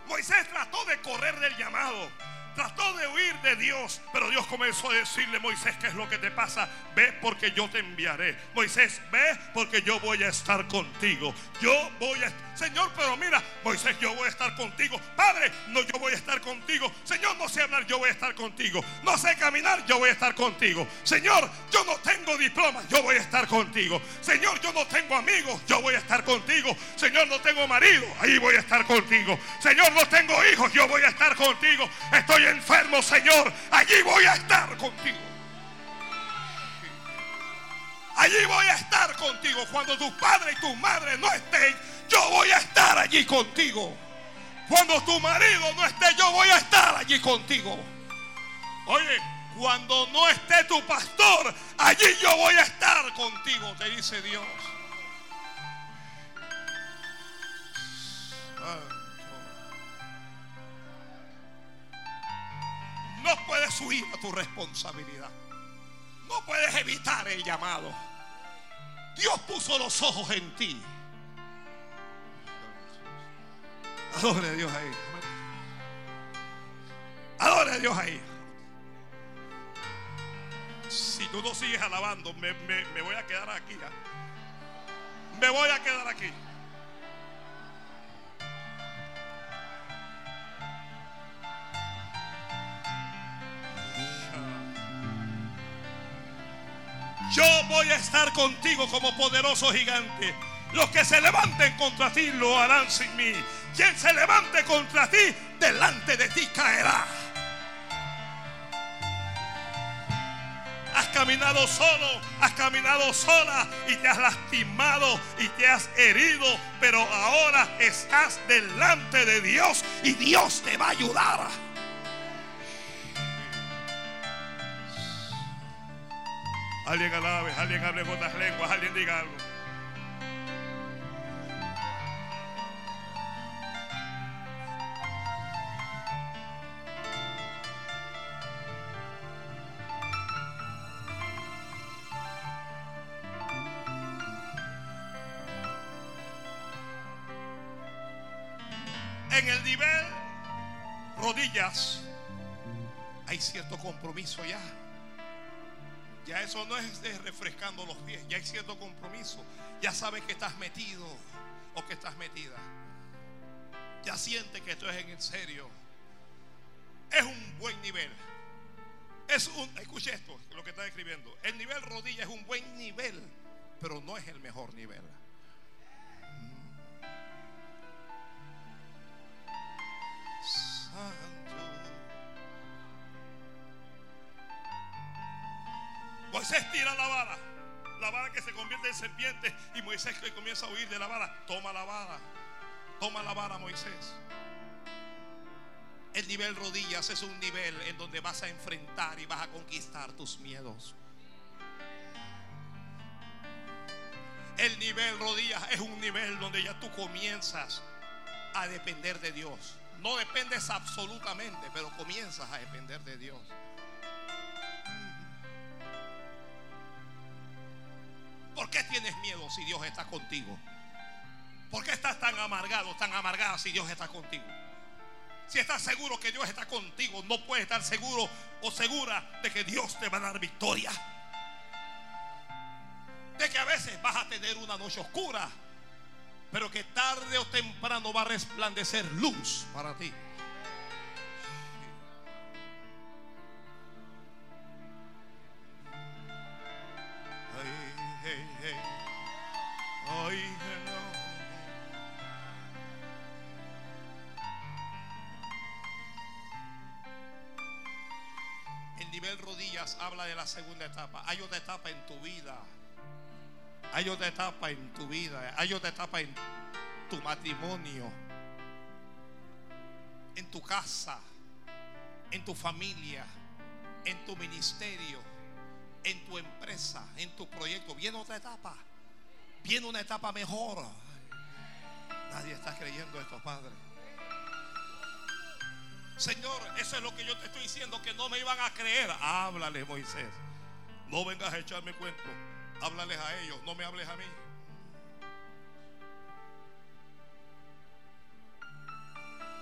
Moisés trató de correr del llamado, trató de huir de Dios, pero Dios comenzó a decirle, Moisés, ¿qué es lo que te pasa? Ve porque yo te enviaré. Moisés, ve porque yo voy a estar contigo. Yo voy a Señor, pero mira, Moisés, yo voy a estar contigo. Padre, no, yo voy a estar contigo. Señor, no sé hablar, yo voy a estar contigo. No sé caminar, yo voy a estar contigo. Señor, yo no tengo diploma, yo voy a estar contigo. Señor, yo no tengo amigos, yo voy a estar contigo. Señor, no tengo marido, ahí voy a estar contigo. Señor, no tengo hijos, yo voy a estar contigo. Estoy enfermo, Señor, allí voy a estar contigo. Allí voy a estar contigo cuando tu padre y tu madre no estén yo voy a estar allí contigo. Cuando tu marido no esté, yo voy a estar allí contigo. Oye, cuando no esté tu pastor, allí yo voy a estar contigo, te dice Dios. No puedes huir a tu responsabilidad. No puedes evitar el llamado. Dios puso los ojos en ti. Adore a Dios ahí. Adore a Dios ahí. Si tú no sigues alabando, me, voy a quedar aquí. ¿ah? Me voy a quedar aquí. Yo voy a estar contigo como poderoso gigante. Los que se levanten contra ti lo harán sin mí. Quien se levante contra ti, delante de ti caerá. Has caminado solo, has caminado sola y te has lastimado y te has herido, pero ahora estás delante de Dios y Dios te va a ayudar. Alguien alabe, alguien hable con otras lenguas, alguien diga algo. Eso no es de refrescando los pies, ya hay cierto compromiso. Ya sabes que estás metido o que estás metida. Ya sientes que esto es en serio. Es un buen nivel. Es un, escuche esto, lo que está escribiendo. El nivel rodilla es un buen nivel, pero no es el mejor nivel. Santo. Moisés tira la vara, la vara que se convierte en serpiente y Moisés que comienza a huir de la vara, toma la vara, toma la vara Moisés. El nivel rodillas es un nivel en donde vas a enfrentar y vas a conquistar tus miedos. El nivel rodillas es un nivel donde ya tú comienzas a depender de Dios. No dependes absolutamente, pero comienzas a depender de Dios. ¿Por qué tienes miedo si Dios está contigo? ¿Por qué estás tan amargado, tan amargada si Dios está contigo? Si estás seguro que Dios está contigo, no puedes estar seguro o segura de que Dios te va a dar victoria. De que a veces vas a tener una noche oscura, pero que tarde o temprano va a resplandecer luz para ti. El nivel rodillas habla de la segunda etapa. Hay otra etapa en tu vida. Hay otra etapa en tu vida. Hay otra etapa en tu matrimonio. En tu casa. En tu familia. En tu ministerio. En tu empresa. En tu proyecto. Viene otra etapa. Viene una etapa mejor. Nadie está creyendo esto, Padre. Señor, eso es lo que yo te estoy diciendo, que no me iban a creer. Háblale, Moisés. No vengas a echarme cuento. Háblales a ellos, no me hables a mí.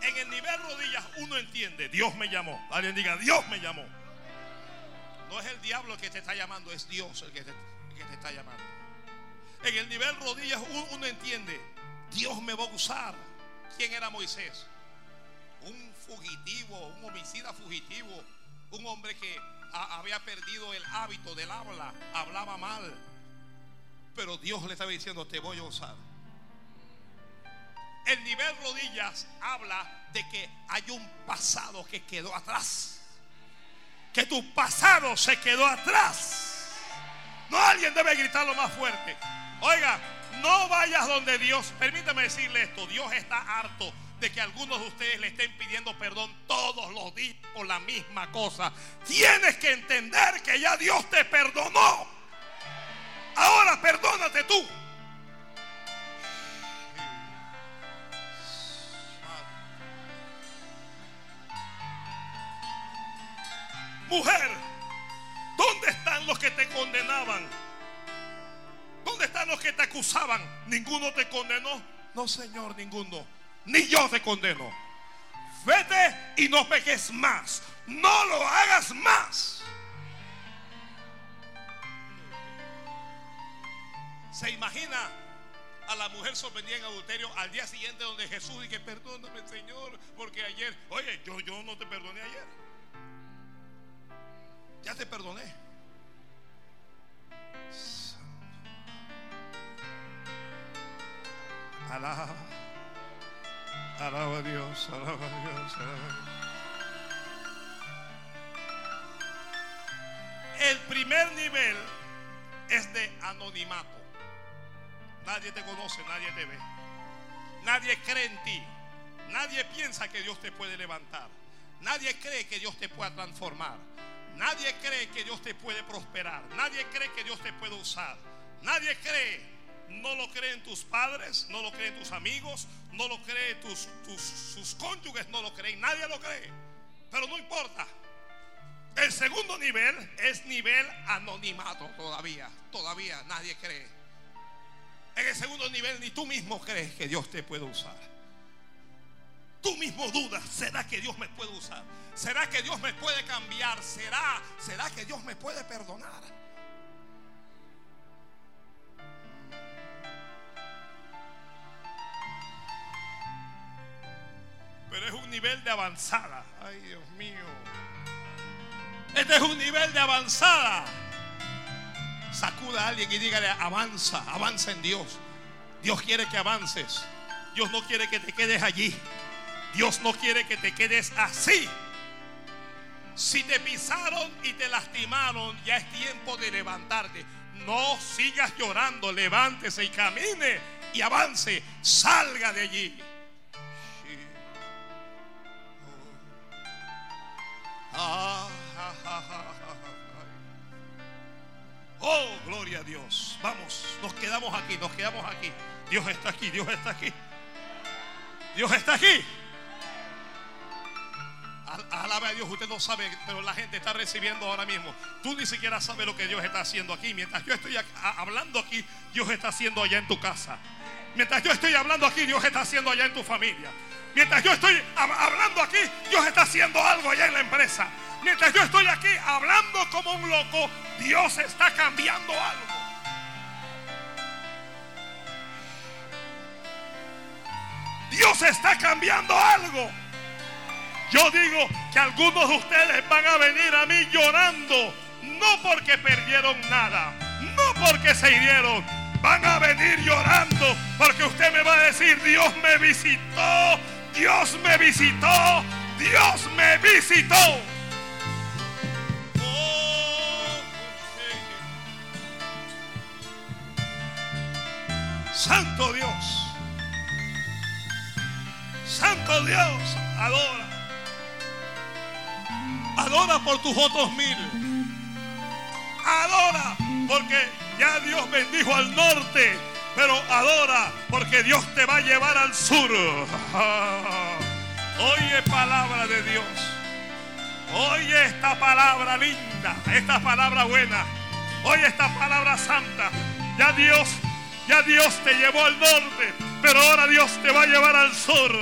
En el nivel rodillas uno entiende, Dios me llamó. Alguien diga, Dios me llamó. No es el diablo el que te está llamando, es Dios el que te, el que te está llamando. En el nivel rodillas uno, entiende, Dios me va a usar. ¿Quién era Moisés? un fugitivo, un homicida fugitivo, un hombre que había perdido el hábito del habla, hablaba mal. Pero Dios le estaba diciendo, te voy a usar. El nivel rodillas habla de que hay un pasado que quedó atrás. Que tu pasado se quedó atrás. No alguien debe gritarlo más fuerte. Oiga, no vayas donde Dios. Permítame decirle esto. Dios está harto de que algunos de ustedes le estén pidiendo perdón todos los días por la misma cosa. Tienes que entender que ya Dios te perdonó. Ahora perdónate tú. Mujer, ¿dónde están los que te condenaban? ¿Dónde están los que te acusaban? ¿Ninguno te condenó? No, Señor, ninguno. Ni yo te condeno. Vete y no peques más. No lo hagas más. ¿Se imagina a la mujer sorprendida en adulterio al día siguiente donde Jesús dice, perdóname Señor, porque ayer, oye, yo, yo no te perdoné ayer. Ya te perdoné. Alaba. Alaba a Dios, alaba a Dios, alaba a Dios. El primer nivel es de anonimato. Nadie te conoce, nadie te ve. Nadie cree en ti. Nadie piensa que Dios te puede levantar. Nadie cree que Dios te pueda transformar. Nadie cree que Dios te puede prosperar. Nadie cree que Dios te puede usar. Nadie cree. No lo creen tus padres, no lo creen tus amigos, no lo creen tus, tus sus cónyuges, no lo creen. Nadie lo cree. Pero no importa. El segundo nivel es nivel anonimato todavía. Todavía nadie cree. En el segundo nivel ni tú mismo crees que Dios te puede usar. tú mismo dudas, ¿será que Dios me puede usar? ¿Será que Dios me puede cambiar? ¿Será, será que Dios me puede perdonar? Pero es un nivel de avanzada. Ay, Dios mío. Este es un nivel de avanzada. Sacuda a alguien y dígale, avanza, avanza en Dios. Dios quiere que avances. Dios no quiere que te quedes allí. Dios no quiere que te quedes así. Si te pisaron y te lastimaron, ya es tiempo de levantarte. No sigas llorando, levántese y camine y avance. Salga de allí. Oh, gloria a Dios. Vamos, nos quedamos aquí, nos quedamos aquí. Dios está aquí, Dios está aquí. Dios está aquí. Alaba a Dios, usted no sabe, pero la gente está recibiendo ahora mismo. Tú ni siquiera sabes lo que Dios está haciendo aquí. Mientras yo estoy hablando aquí, Dios está haciendo allá en tu casa. Mientras yo estoy hablando aquí, Dios está haciendo allá en tu familia. Mientras yo estoy hablando aquí, Dios está haciendo algo allá en la empresa. Mientras yo estoy aquí hablando como un loco, Dios está cambiando algo. Dios está cambiando algo. Yo digo que algunos de ustedes van a venir a mí llorando, no porque perdieron nada, no porque se hirieron, van a venir llorando porque usted me va a decir, Dios me visitó, Dios me visitó, Dios me visitó. Santo Dios. Santo Dios, adora. Adora por tus otros mil. Adora porque ya Dios bendijo al norte pero adora porque Dios te va a llevar al sur. Oye palabra de Dios. Oye esta palabra linda, esta palabra buena. Oye esta palabra santa. Ya Dios, ya Dios te llevó al norte, pero ahora Dios te va a llevar al sur.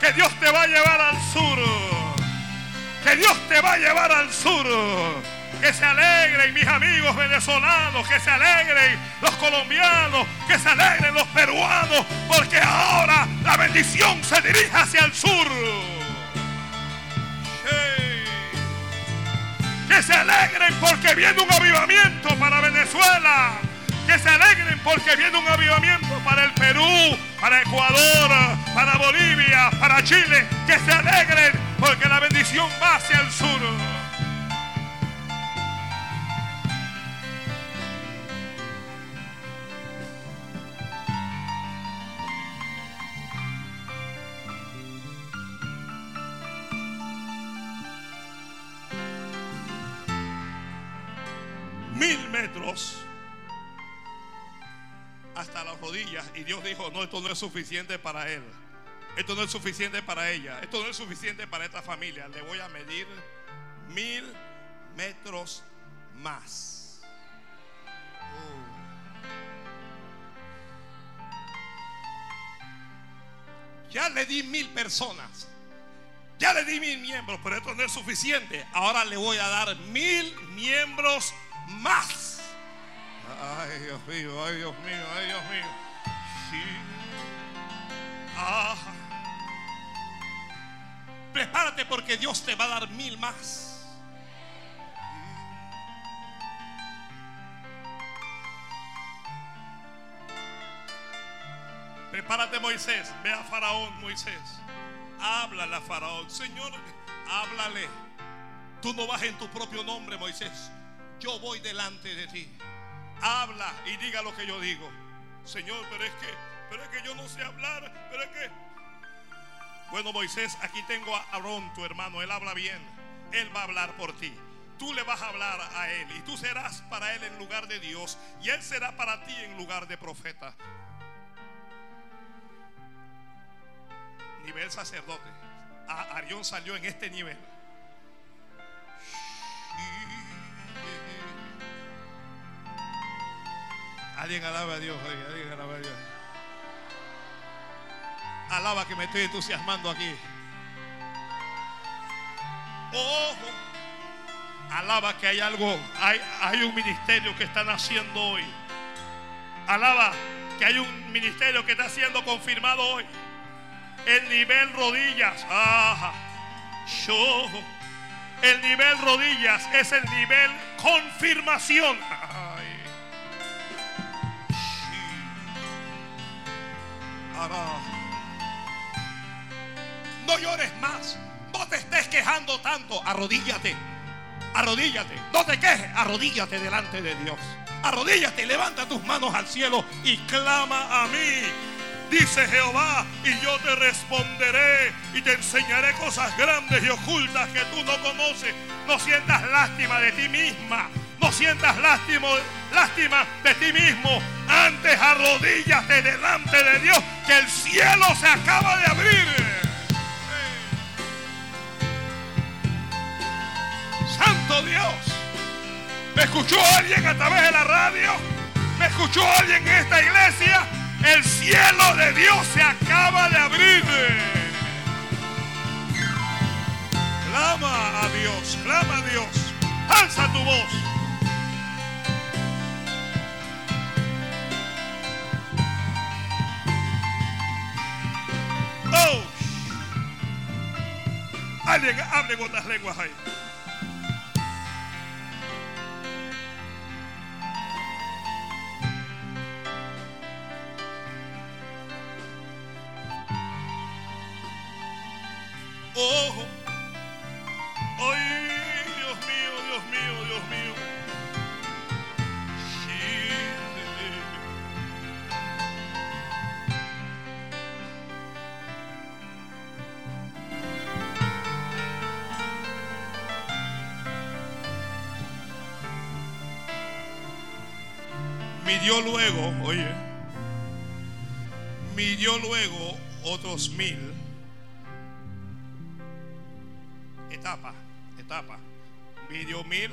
Que Dios te va a llevar al sur. Que Dios te va a llevar al sur. Que se alegren mis amigos venezolanos, que se alegren los colombianos, que se alegren los peruanos, porque ahora la bendición se dirige hacia el sur. Que se alegren porque viene un avivamiento para Venezuela. Que se alegren porque viene un avivamiento para el Perú, para Ecuador, para Bolivia, para Chile. Que se alegren porque la bendición va hacia el sur. Metros hasta las rodillas. Y Dios dijo, no, esto no es suficiente para él. Esto no es suficiente para ella. Esto no es suficiente para esta familia. Le voy a medir mil metros más. Oh. Ya le di mil personas. Ya le di mil miembros, pero esto no es suficiente. Ahora le voy a dar mil miembros más. Ay, Dios mío, ay, Dios mío, ay, Dios mío. Sí. Ah. Prepárate porque Dios te va a dar mil más. Prepárate Moisés, ve a Faraón Moisés. Háblale a Faraón. Señor, háblale. Tú no vas en tu propio nombre, Moisés yo voy delante de ti. Habla y diga lo que yo digo. Señor, pero es que, pero es que yo no sé hablar, pero es que. Bueno, Moisés, aquí tengo a Aarón, tu hermano, él habla bien. Él va a hablar por ti. Tú le vas a hablar a él y tú serás para él en lugar de Dios y él será para ti en lugar de profeta. Nivel sacerdote. Arión salió en este nivel. Alguien alaba a Dios, alguien alaba a Dios. Alaba que me estoy entusiasmando aquí. Ojo. Alaba que hay algo, hay, un ministerio que están haciendo hoy. Alaba que hay un ministerio que está siendo confirmado hoy. El nivel rodillas. Ajá. Yo. El nivel rodillas es el nivel confirmación. Ay. No llores más. No te estés quejando tanto. Arrodíllate. Arrodíllate. No te quejes. Arrodíllate delante de Dios. Arrodíllate, levanta tus manos al cielo y clama a mí. Dice Jehová, y yo te responderé y te enseñaré cosas grandes y ocultas que tú no conoces. No sientas lástima de ti misma. No sientas lástima, lástima de ti mismo. Antes arrodíllate delante de Dios, que el cielo se acaba de abrir. Santo Dios. ¿Me escuchó alguien a través de la radio? ¿Me escuchó alguien en esta iglesia? El cielo de Dios se acaba de abrir. Clama a Dios, clama a Dios. Alza tu voz. Oh. Alguien hable con las lenguas ahí. ojo. Ay, Dios mío, Dios mío, Dios mío. Midió luego, oye, midió luego otros mil etapa, etapa. Midió mil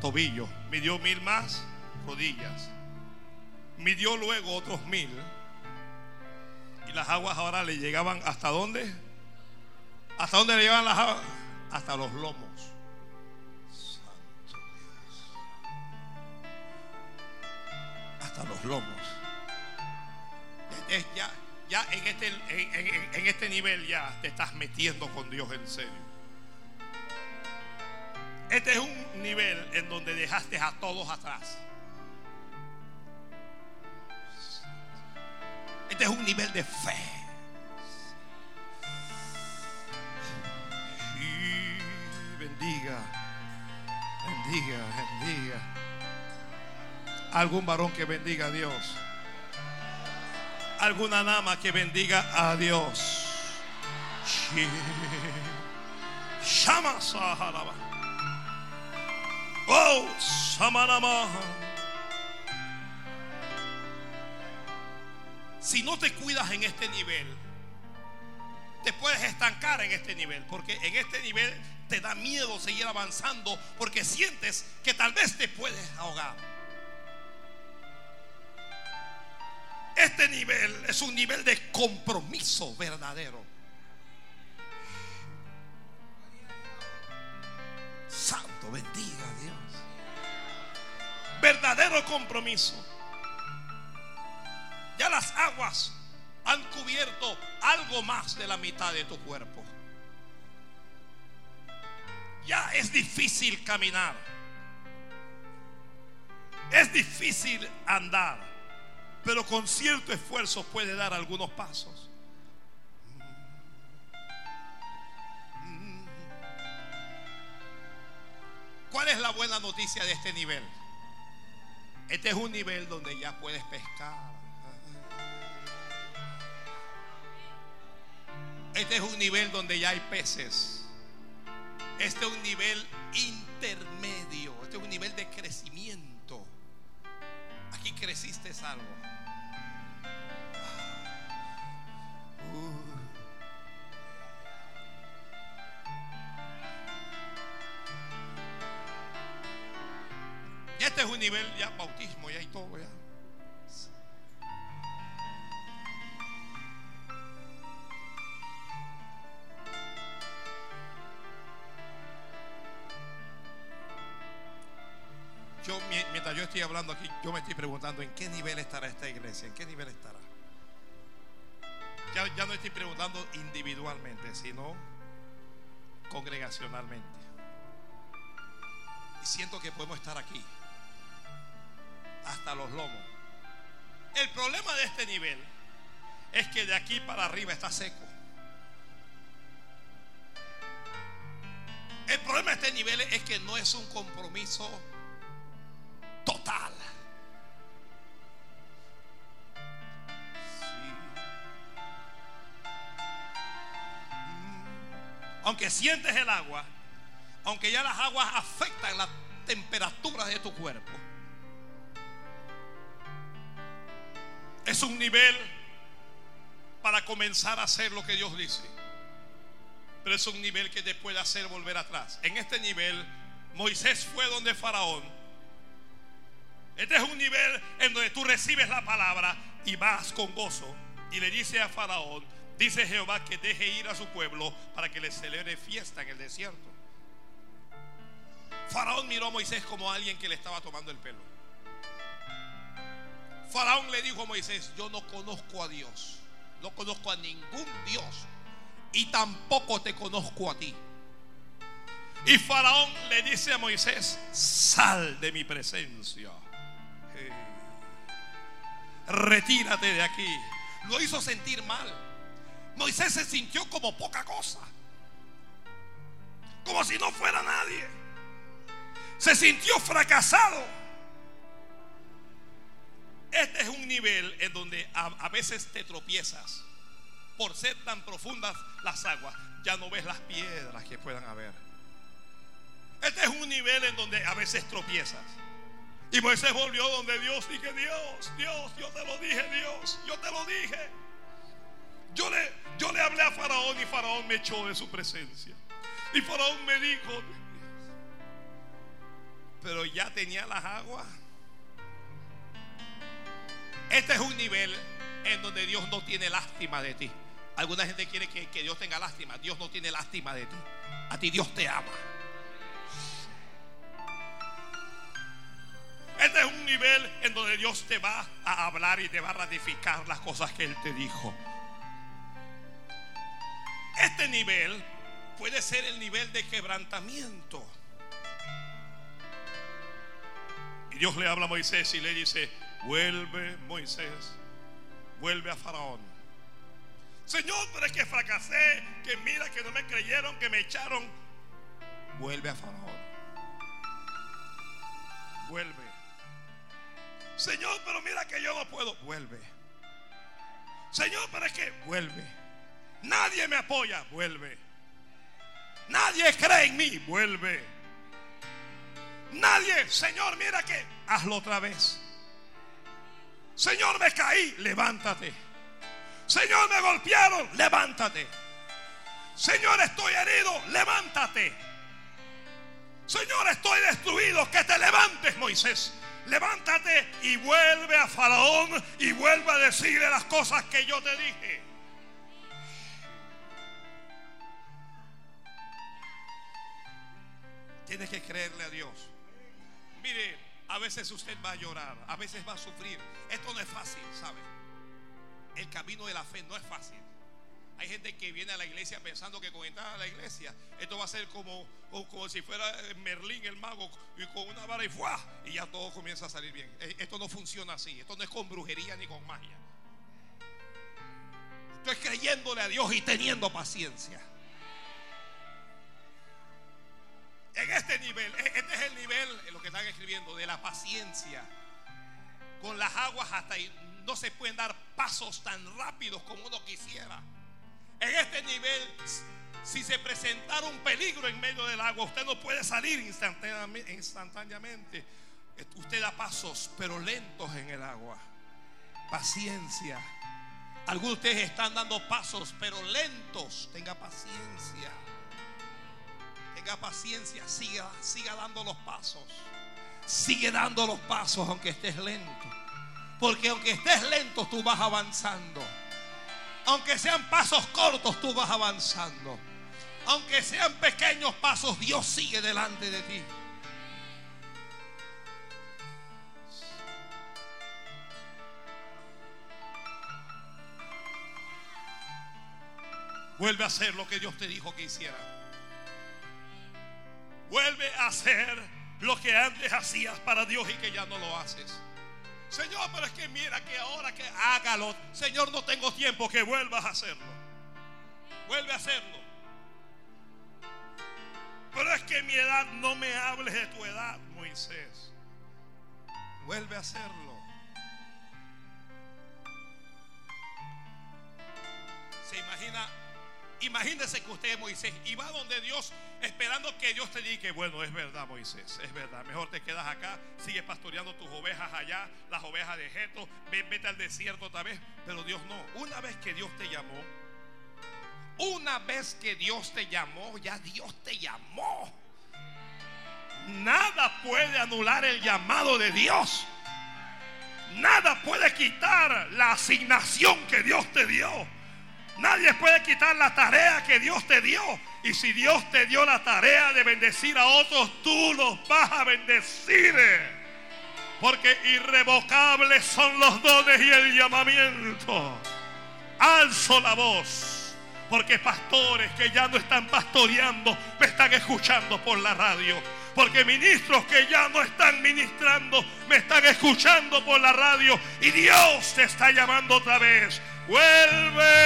tobillos, midió mil más rodillas. Midió luego otros mil. Y las aguas ahora le llegaban hasta dónde? ¿Hasta dónde le llegaban las aguas? Hasta los lomos. Hasta los lomos. ya, ya en este, en, en, este nivel ya te estás metiendo con Dios en serio. Este es un nivel en donde dejaste a todos atrás. Este es un nivel de fe. Bendiga, bendiga, bendiga. Algún varón que bendiga a Dios alguna dama que bendiga a Dios. Oh, Samanama. Si no te cuidas en este nivel, te puedes estancar en este nivel, porque en este nivel te da miedo seguir avanzando, porque sientes que tal vez te puedes ahogar. Este nivel es un nivel de compromiso verdadero. Santo, bendiga a Dios. Verdadero compromiso. Ya las aguas han cubierto algo más de la mitad de tu cuerpo. Ya es difícil caminar. Es difícil andar pero con cierto esfuerzo puede dar algunos pasos. ¿Cuál es la buena noticia de este nivel? Este es un nivel donde ya puedes pescar. Este es un nivel donde ya hay peces. Este es un nivel intermedio. Este es un nivel de crecimiento. Creciste algo. Ya este es un nivel, ya bautismo, ya hay todo, ya. Aquí, yo me estoy preguntando en qué nivel estará esta iglesia, en qué nivel estará. Ya, ya no estoy preguntando individualmente, sino congregacionalmente. Y siento que podemos estar aquí, hasta los lomos. El problema de este nivel es que de aquí para arriba está seco. El problema de este nivel es que no es un compromiso total. Aunque sientes el agua, aunque ya las aguas afectan la temperatura de tu cuerpo, es un nivel para comenzar a hacer lo que Dios dice. Pero es un nivel que te puede hacer volver atrás. En este nivel, Moisés fue donde Faraón. Este es un nivel en donde tú recibes la palabra y vas con gozo. Y le dice a Faraón, dice Jehová que deje ir a su pueblo para que le celebre fiesta en el desierto. Faraón miró a Moisés como alguien que le estaba tomando el pelo. Faraón le dijo a Moisés, yo no conozco a Dios, no conozco a ningún Dios y tampoco te conozco a ti. Y Faraón le dice a Moisés, sal de mi presencia. Retírate de aquí. Lo hizo sentir mal. Moisés se sintió como poca cosa. Como si no fuera nadie. Se sintió fracasado. Este es un nivel en donde a, veces te tropiezas. Por ser tan profundas las aguas, ya no ves las piedras que puedan haber. Este es un nivel en donde a veces tropiezas. Y Moisés volvió donde Dios dije, Dios, Dios, yo te lo dije, Dios, yo te lo dije. Yo le, yo le hablé a Faraón y Faraón me echó de su presencia. Y Faraón me dijo, pero ya tenía las aguas. Este es un nivel en donde Dios no tiene lástima de ti. Alguna gente quiere que, que, Dios tenga lástima. Dios no tiene lástima de ti. A ti Dios te ama. Este es un nivel en donde Dios te va a hablar y te va a ratificar las cosas que Él te dijo. Este nivel puede ser el nivel de quebrantamiento. Y Dios le habla a Moisés y le dice, vuelve Moisés, vuelve a Faraón. Señor, pero es que fracasé, que mira que no me creyeron, que me echaron. Vuelve a Faraón. Vuelve. Señor, pero mira que yo no puedo. Vuelve. Señor, pero es que vuelve. Nadie me apoya. Vuelve. Nadie cree en mí. Vuelve. Nadie, Señor, mira que hazlo otra vez. Señor, me caí. Levántate. Señor, me golpearon. Levántate. Señor, estoy herido. Levántate. Señor, estoy destruido. Que te levantes, Moisés levántate y vuelve a Faraón y vuelve a decirle las cosas que yo te dije. Tienes que creerle a Dios. Mire, a veces usted va a llorar, a veces va a sufrir. Esto no es fácil, ¿sabe? El camino de la fe no es fácil. Hay gente que viene a la iglesia pensando que con entrar a la iglesia esto va a ser como, como si fuera Merlín el mago y con una vara y ¡fuah! y ya todo comienza a salir bien. Eh, esto no funciona así. Esto no es con brujería ni con magia. Esto es creyéndole a Dios y teniendo paciencia. Escribiendo, de la paciencia. Con las aguas hasta ahí no se pueden dar pasos tan rápidos como uno quisiera. En este nivel, si se presentara un peligro en medio del agua, usted no puede salir instantáneamente. Usted da pasos, pero lentos en el agua. Paciencia. Algunos de ustedes están dando pasos, pero lentos. Tenga paciencia. Tenga paciencia. Siga, siga dando los pasos. Sigue dando los pasos aunque estés lento. Porque aunque estés lento, tú vas avanzando. Aunque sean pasos cortos, tú vas avanzando. Aunque sean pequeños pasos, Dios sigue delante de ti. Vuelve a hacer lo que Dios te dijo que hiciera. Vuelve a hacer lo que antes hacías para Dios y que ya no lo haces. Señor, pero es que mira que ahora que hágalo, Señor, no tengo tiempo que vuelvas a hacerlo. Vuelve a hacerlo. Pero es que mi edad no me hables de tu edad, Moisés. Vuelve a hacerlo. Se imagina, imagínese que usted es Moisés y va donde Dios esperando que Dios te diga bueno, es verdad Moisés, es verdad. Mejor te quedas acá, sigues pastoreando tus ovejas allá, las ovejas de Jeto, vete al desierto otra vez. Pero Dios no, una vez que Dios te llamó, una vez que Dios te llamó, ya Dios te llamó. Nada puede anular el llamado de Dios. Nada puede quitar la asignación que Dios te dio. Nadie puede quitar la tarea que Dios te dio. Y si Dios te dio la tarea de bendecir a otros, tú los vas a bendecir. Porque irrevocables son los dones y el llamamiento. Alzo la voz. Porque pastores que ya no están pastoreando me están escuchando por la radio. Porque ministros que ya no están ministrando me están escuchando por la radio. Y Dios te está llamando otra vez. Vuelve,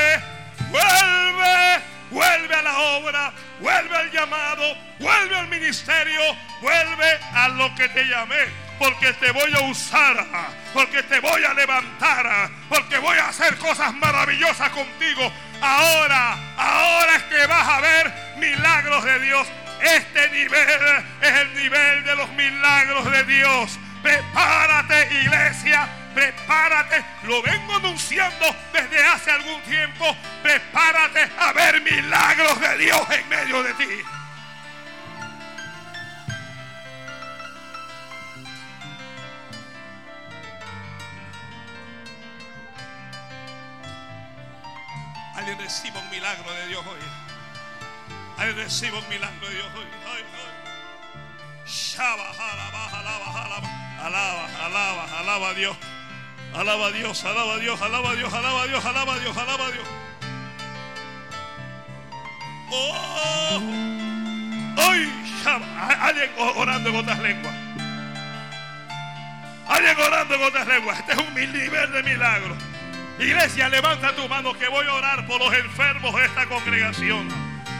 vuelve al llamado, vuelve al ministerio, vuelve a lo que te llamé. Porque te voy a usar, porque te voy a levantar, porque voy a hacer cosas maravillosas contigo. Ahora, ahora es que vas a ver milagros de Dios. Este nivel es el nivel de los milagros de Dios. Prepárate, iglesia. Prepárate. Lo vengo anunciando desde hace algún tiempo. Prepárate a ver milagros de Dios en medio de ti. Alguien reciba un milagro de Dios hoy. Alguien reciba un milagro de Dios hoy. Ay, ay. Shaba, alaba, alaba, alaba, alaba, alaba, alaba a Dios. Alaba a Dios, alaba a Dios, alaba a Dios, alaba a Dios, alaba a Dios, alaba a Dios. Oh, shaba. Alguien orando en otras lenguas. Alguien orando en otras lenguas. Este es un nivel de milagro. Iglesia, levanta tu mano que voy a orar por los enfermos de esta congregación.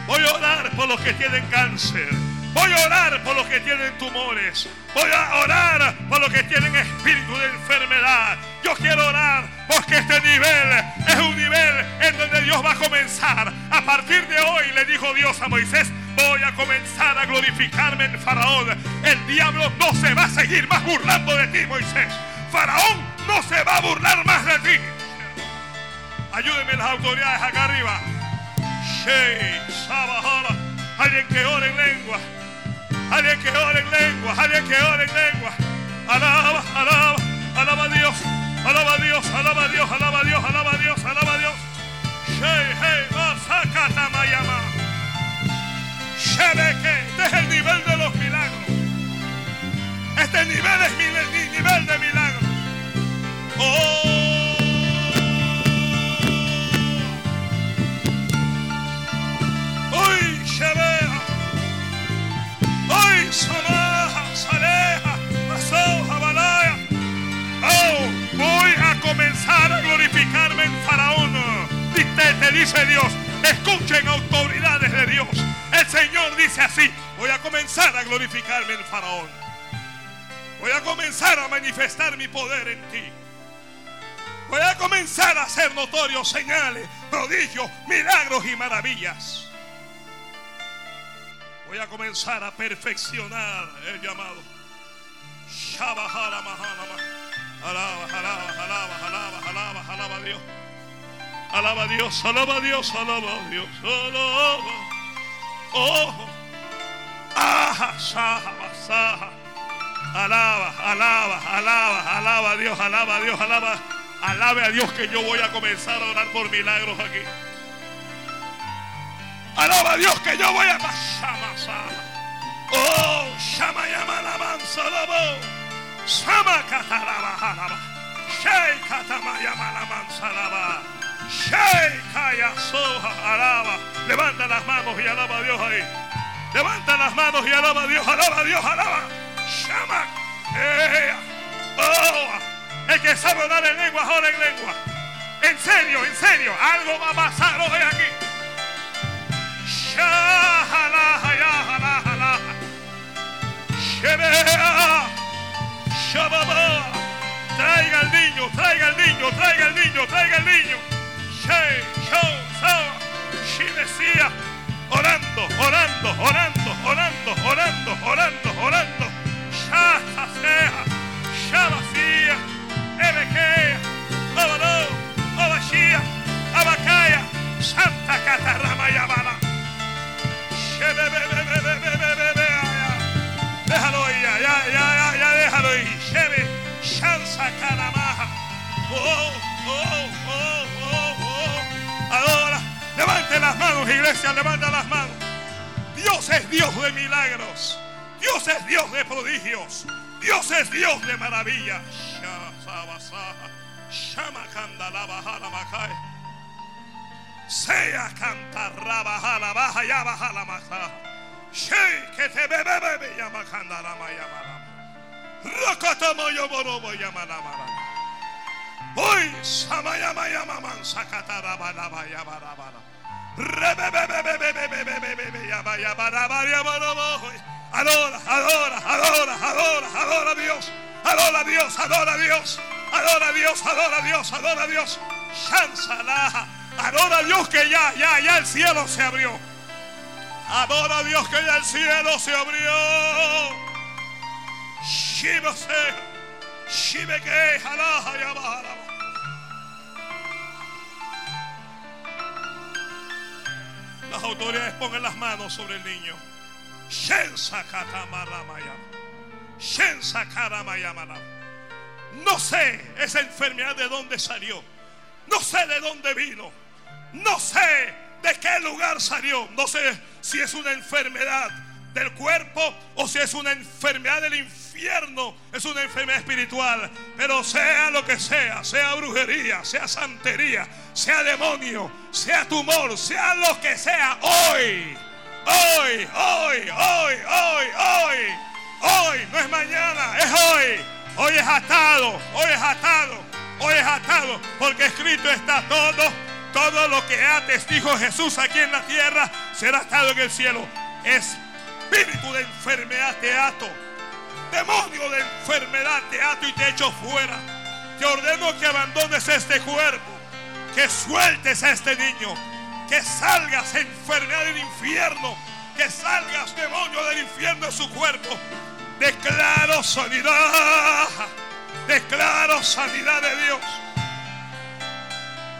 Voy a orar por los que tienen cáncer. Voy a orar por los que tienen tumores. Voy a orar por los que tienen espíritu de enfermedad. Yo quiero orar porque este nivel es un nivel en donde Dios va a comenzar. A partir de hoy le dijo Dios a Moisés, voy a comenzar a glorificarme en Faraón. El diablo no se va a seguir más burlando de ti, Moisés. Faraón no se va a burlar más de ti. Ayúdenme las autoridades acá arriba. Alguien que ore en lengua. Alguien que ore en lengua. Alguien que ore en lengua. Alaba, alaba, alaba a Dios. Alaba a Dios, alaba a Dios, alaba a Dios, alaba a Dios, alaba a Dios. Hey, masakata mayama. Shebeke. Este es el nivel de los milagros. Este nivel es mi, nivel de milagros. Oh. Hoy Shebea. Comenzar a glorificarme en Faraón. Te, te dice Dios, escuchen autoridades de Dios. El Señor dice así, voy a comenzar a glorificarme en Faraón. Voy a comenzar a manifestar mi poder en ti. Voy a comenzar a hacer notorios señales, prodigios, milagros y maravillas. Voy a comenzar a perfeccionar el llamado. Shabahara Mahanama. Alaba, alaba, alaba, alaba, alaba, alaba a Dios. Alaba a Dios, alaba a Dios, alaba a Dios. Alaba. Oh. Aja, saja, basaja. Alaba, alaba, alaba, alaba a Dios, alaba a Dios, alaba. Alabe a Dios que yo voy a comenzar a orar por milagros aquí. Alaba a Dios que yo voy a Shama, Oh, llama llama la mansa laba. Sheikaya soja, alaba. Levanta las manos y alaba a Dios ahí. Levanta las manos y alaba a Dios, alaba a Dios, alaba. Shama. Oh, el que sabe orar en lengua, ahora en lengua. En serio, en serio, algo va a pasar hoy aquí. Shahala. Shebea. Shababa. Traiga al niño, traiga al niño, traiga al niño, traiga al niño. She. She decía, orando, orando, orando, orando, orando, orando, orando. Shasa sea, Shabasía, Ebekea, Obado, Obashia, Abakaya, Santa Catarrama Yamala. Déjalo Oh, oh, oh, oh, oh. Ahora, levante las manos, iglesia, levanta las manos. Dios es Dios de milagros. Dios es Dios de prodigios. Dios es Dios de maravillas. Sea cantarra baja la baja ya baja la masa. Shey que te bebe bebe borobo llama la. Hoy. Adora, adora, adora, adora, adora a Dios. Adora a Dios, adora a Dios. Adora a Dios, adora a Dios, adora a Dios. Shansalaha. Adora a Dios que ya, ya, ya el cielo se abrió. Adora a Dios que ya el cielo se abrió. Las autoridades pongan las manos sobre el niño. No sé esa enfermedad de dónde salió. No sé de dónde vino. No sé de qué lugar salió. No sé si es una enfermedad del cuerpo o si es una enfermedad del infierno. Es una enfermedad espiritual. Pero sea lo que sea, sea brujería, sea santería, sea demonio, sea tumor, sea lo que sea, hoy, hoy, hoy, hoy, hoy, hoy, hoy, no es mañana, es hoy. Hoy es atado, hoy es atado, hoy es atado, porque escrito está todo, todo lo que ates, dijo Jesús aquí en la tierra, será atado en el cielo. Espíritu de enfermedad te ato, demonio de enfermedad te ato y te echo fuera. Te ordeno que abandones este cuerpo, que sueltes a este niño, que salgas enfermedad del infierno, que salgas demonio del infierno de su cuerpo. Declaro sanidad. Declaro sanidad de Dios.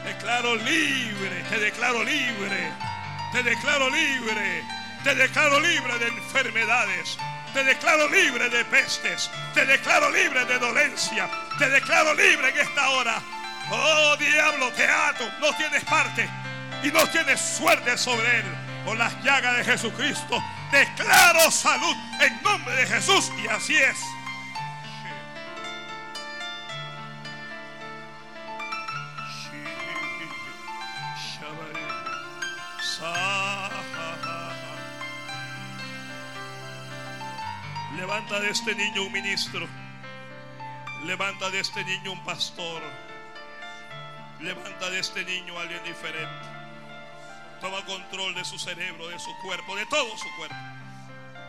Declaro libre. Te declaro libre. Te declaro libre. Te declaro libre de enfermedades. Te declaro libre de pestes. Te declaro libre de dolencia. Te declaro libre en esta hora. Oh diablo, te ato. No tienes parte. Y no tienes suerte sobre él. Por las llagas de Jesucristo. Declaro salud en nombre de Jesús y así es. Levanta de este niño un ministro. Levanta de este niño un pastor. Levanta de este niño alguien diferente. Toma control de su cerebro, de su cuerpo, de todo su cuerpo.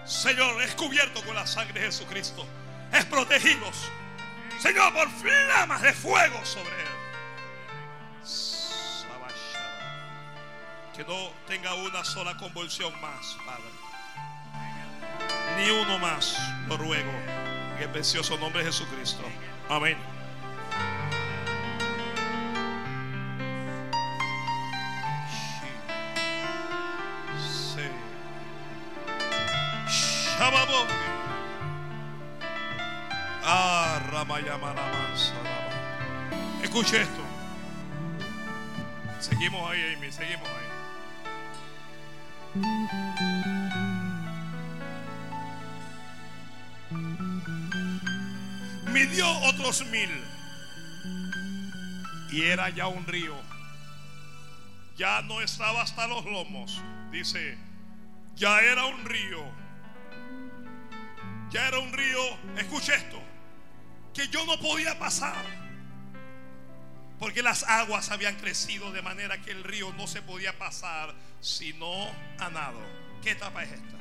Señor, es cubierto con la sangre de Jesucristo. Es protegidos. Señor, por flamas de fuego sobre él. Que no tenga una sola convulsión más, Padre. Ni uno más, lo ruego. En el precioso nombre de Jesucristo. Amén. Escuche esto. Seguimos ahí, Amy, seguimos ahí. Midió otros mil. Y era ya un río ya no estaba hasta los lomos. Dice, ya era un río. Ya era un río, escuche esto, que yo no podía pasar. Porque las aguas habían crecido de manera que el río no se podía pasar sino a nado. ¿Qué etapa es esta?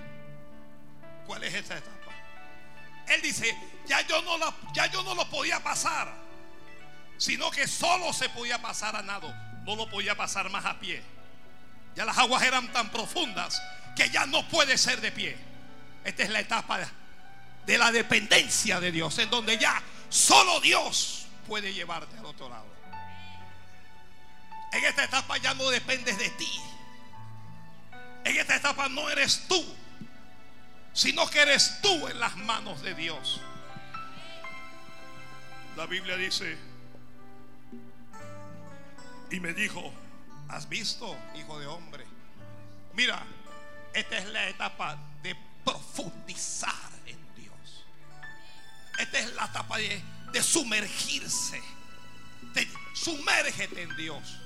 ¿Cuál es esta etapa? Él dice, ya yo no, ya yo no lo podía pasar, sino que solo se podía pasar a nado, no lo podía pasar más a pie. Ya las aguas eran tan profundas que ya no puede ser de pie. Esta es la etapa de la dependencia de Dios, en donde ya solo Dios puede llevarte al otro lado. En esta etapa ya no dependes de ti. En esta etapa no eres tú, sino que eres tú en las manos de Dios. La Biblia dice, y me dijo, ¿has visto, hijo de hombre? Mira, esta es la etapa de profundizar en Dios. Esta es la etapa de, sumergirse. Sumérgete en Dios.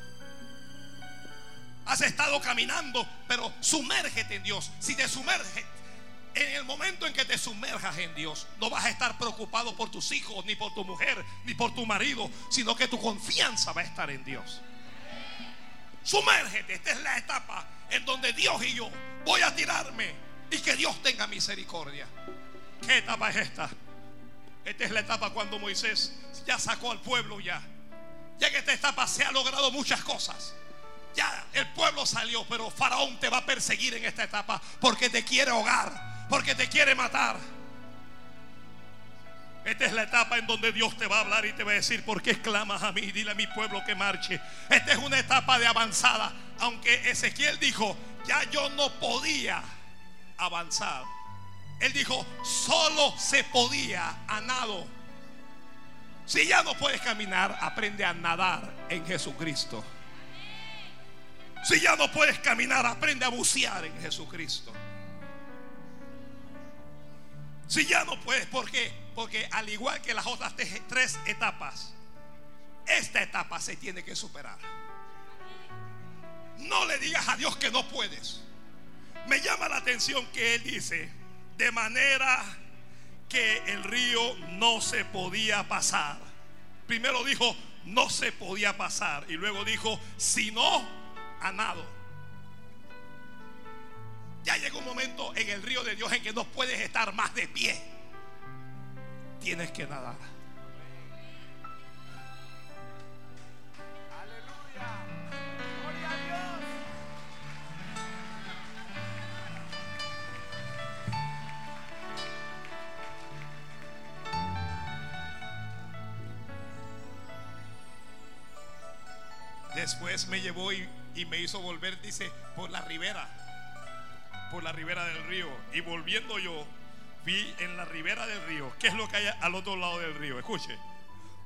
Has estado caminando, pero sumérgete en Dios. Si te sumerges, en el momento en que te sumerjas en Dios, no vas a estar preocupado por tus hijos, ni por tu mujer, ni por tu marido, sino que tu confianza va a estar en Dios. Sumérgete, esta es la etapa en donde Dios y yo voy a tirarme y que Dios tenga misericordia. ¿Qué etapa es esta? Esta es la etapa cuando Moisés ya sacó al pueblo ya. Ya esta etapa se ha logrado muchas cosas. Ya el pueblo salió, pero Faraón te va a perseguir en esta etapa porque te quiere ahogar, porque te quiere matar. Esta es la etapa en donde Dios te va a hablar y te va a decir, ¿por qué clamas a mí? Dile a mi pueblo que marche. Esta es una etapa de avanzada. Aunque Ezequiel dijo, ya yo no podía avanzar. Él dijo, solo se podía a nado. Si ya no puedes caminar, aprende a nadar en Jesucristo. Si ya no puedes caminar, aprende a bucear en Jesucristo. Si ya no puedes, ¿por qué? Porque al igual que las otras tres etapas, esta etapa se tiene que superar. No le digas a Dios que no puedes. Me llama la atención que Él dice, de manera que el río no se podía pasar. Primero dijo, no se podía pasar. Y luego dijo, si no, a nado. Ya llega un momento en el río de Dios en que no puedes estar más de pie. Tienes que nadar. Aleluya. Gloria a Dios. Después me llevó y, y me hizo volver, dice, por la ribera. Por la ribera del río. Y volviendo yo, vi en la ribera del río. ¿Qué es lo que hay al otro lado del río? Escuche.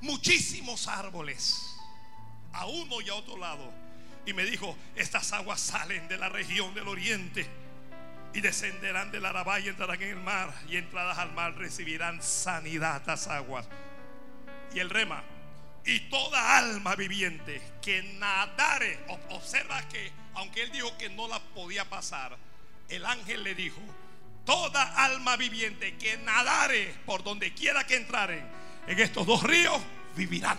Muchísimos árboles. A uno y a otro lado. Y me dijo, estas aguas salen de la región del oriente. Y descenderán del Arabá y entrarán en el mar. Y entradas al mar recibirán sanidad las aguas. Y el rema. Y toda alma viviente que nadare. Observa que, aunque él dijo que no la podía pasar, el ángel le dijo: Toda alma viviente que nadare por donde quiera que entraren en estos dos ríos vivirán.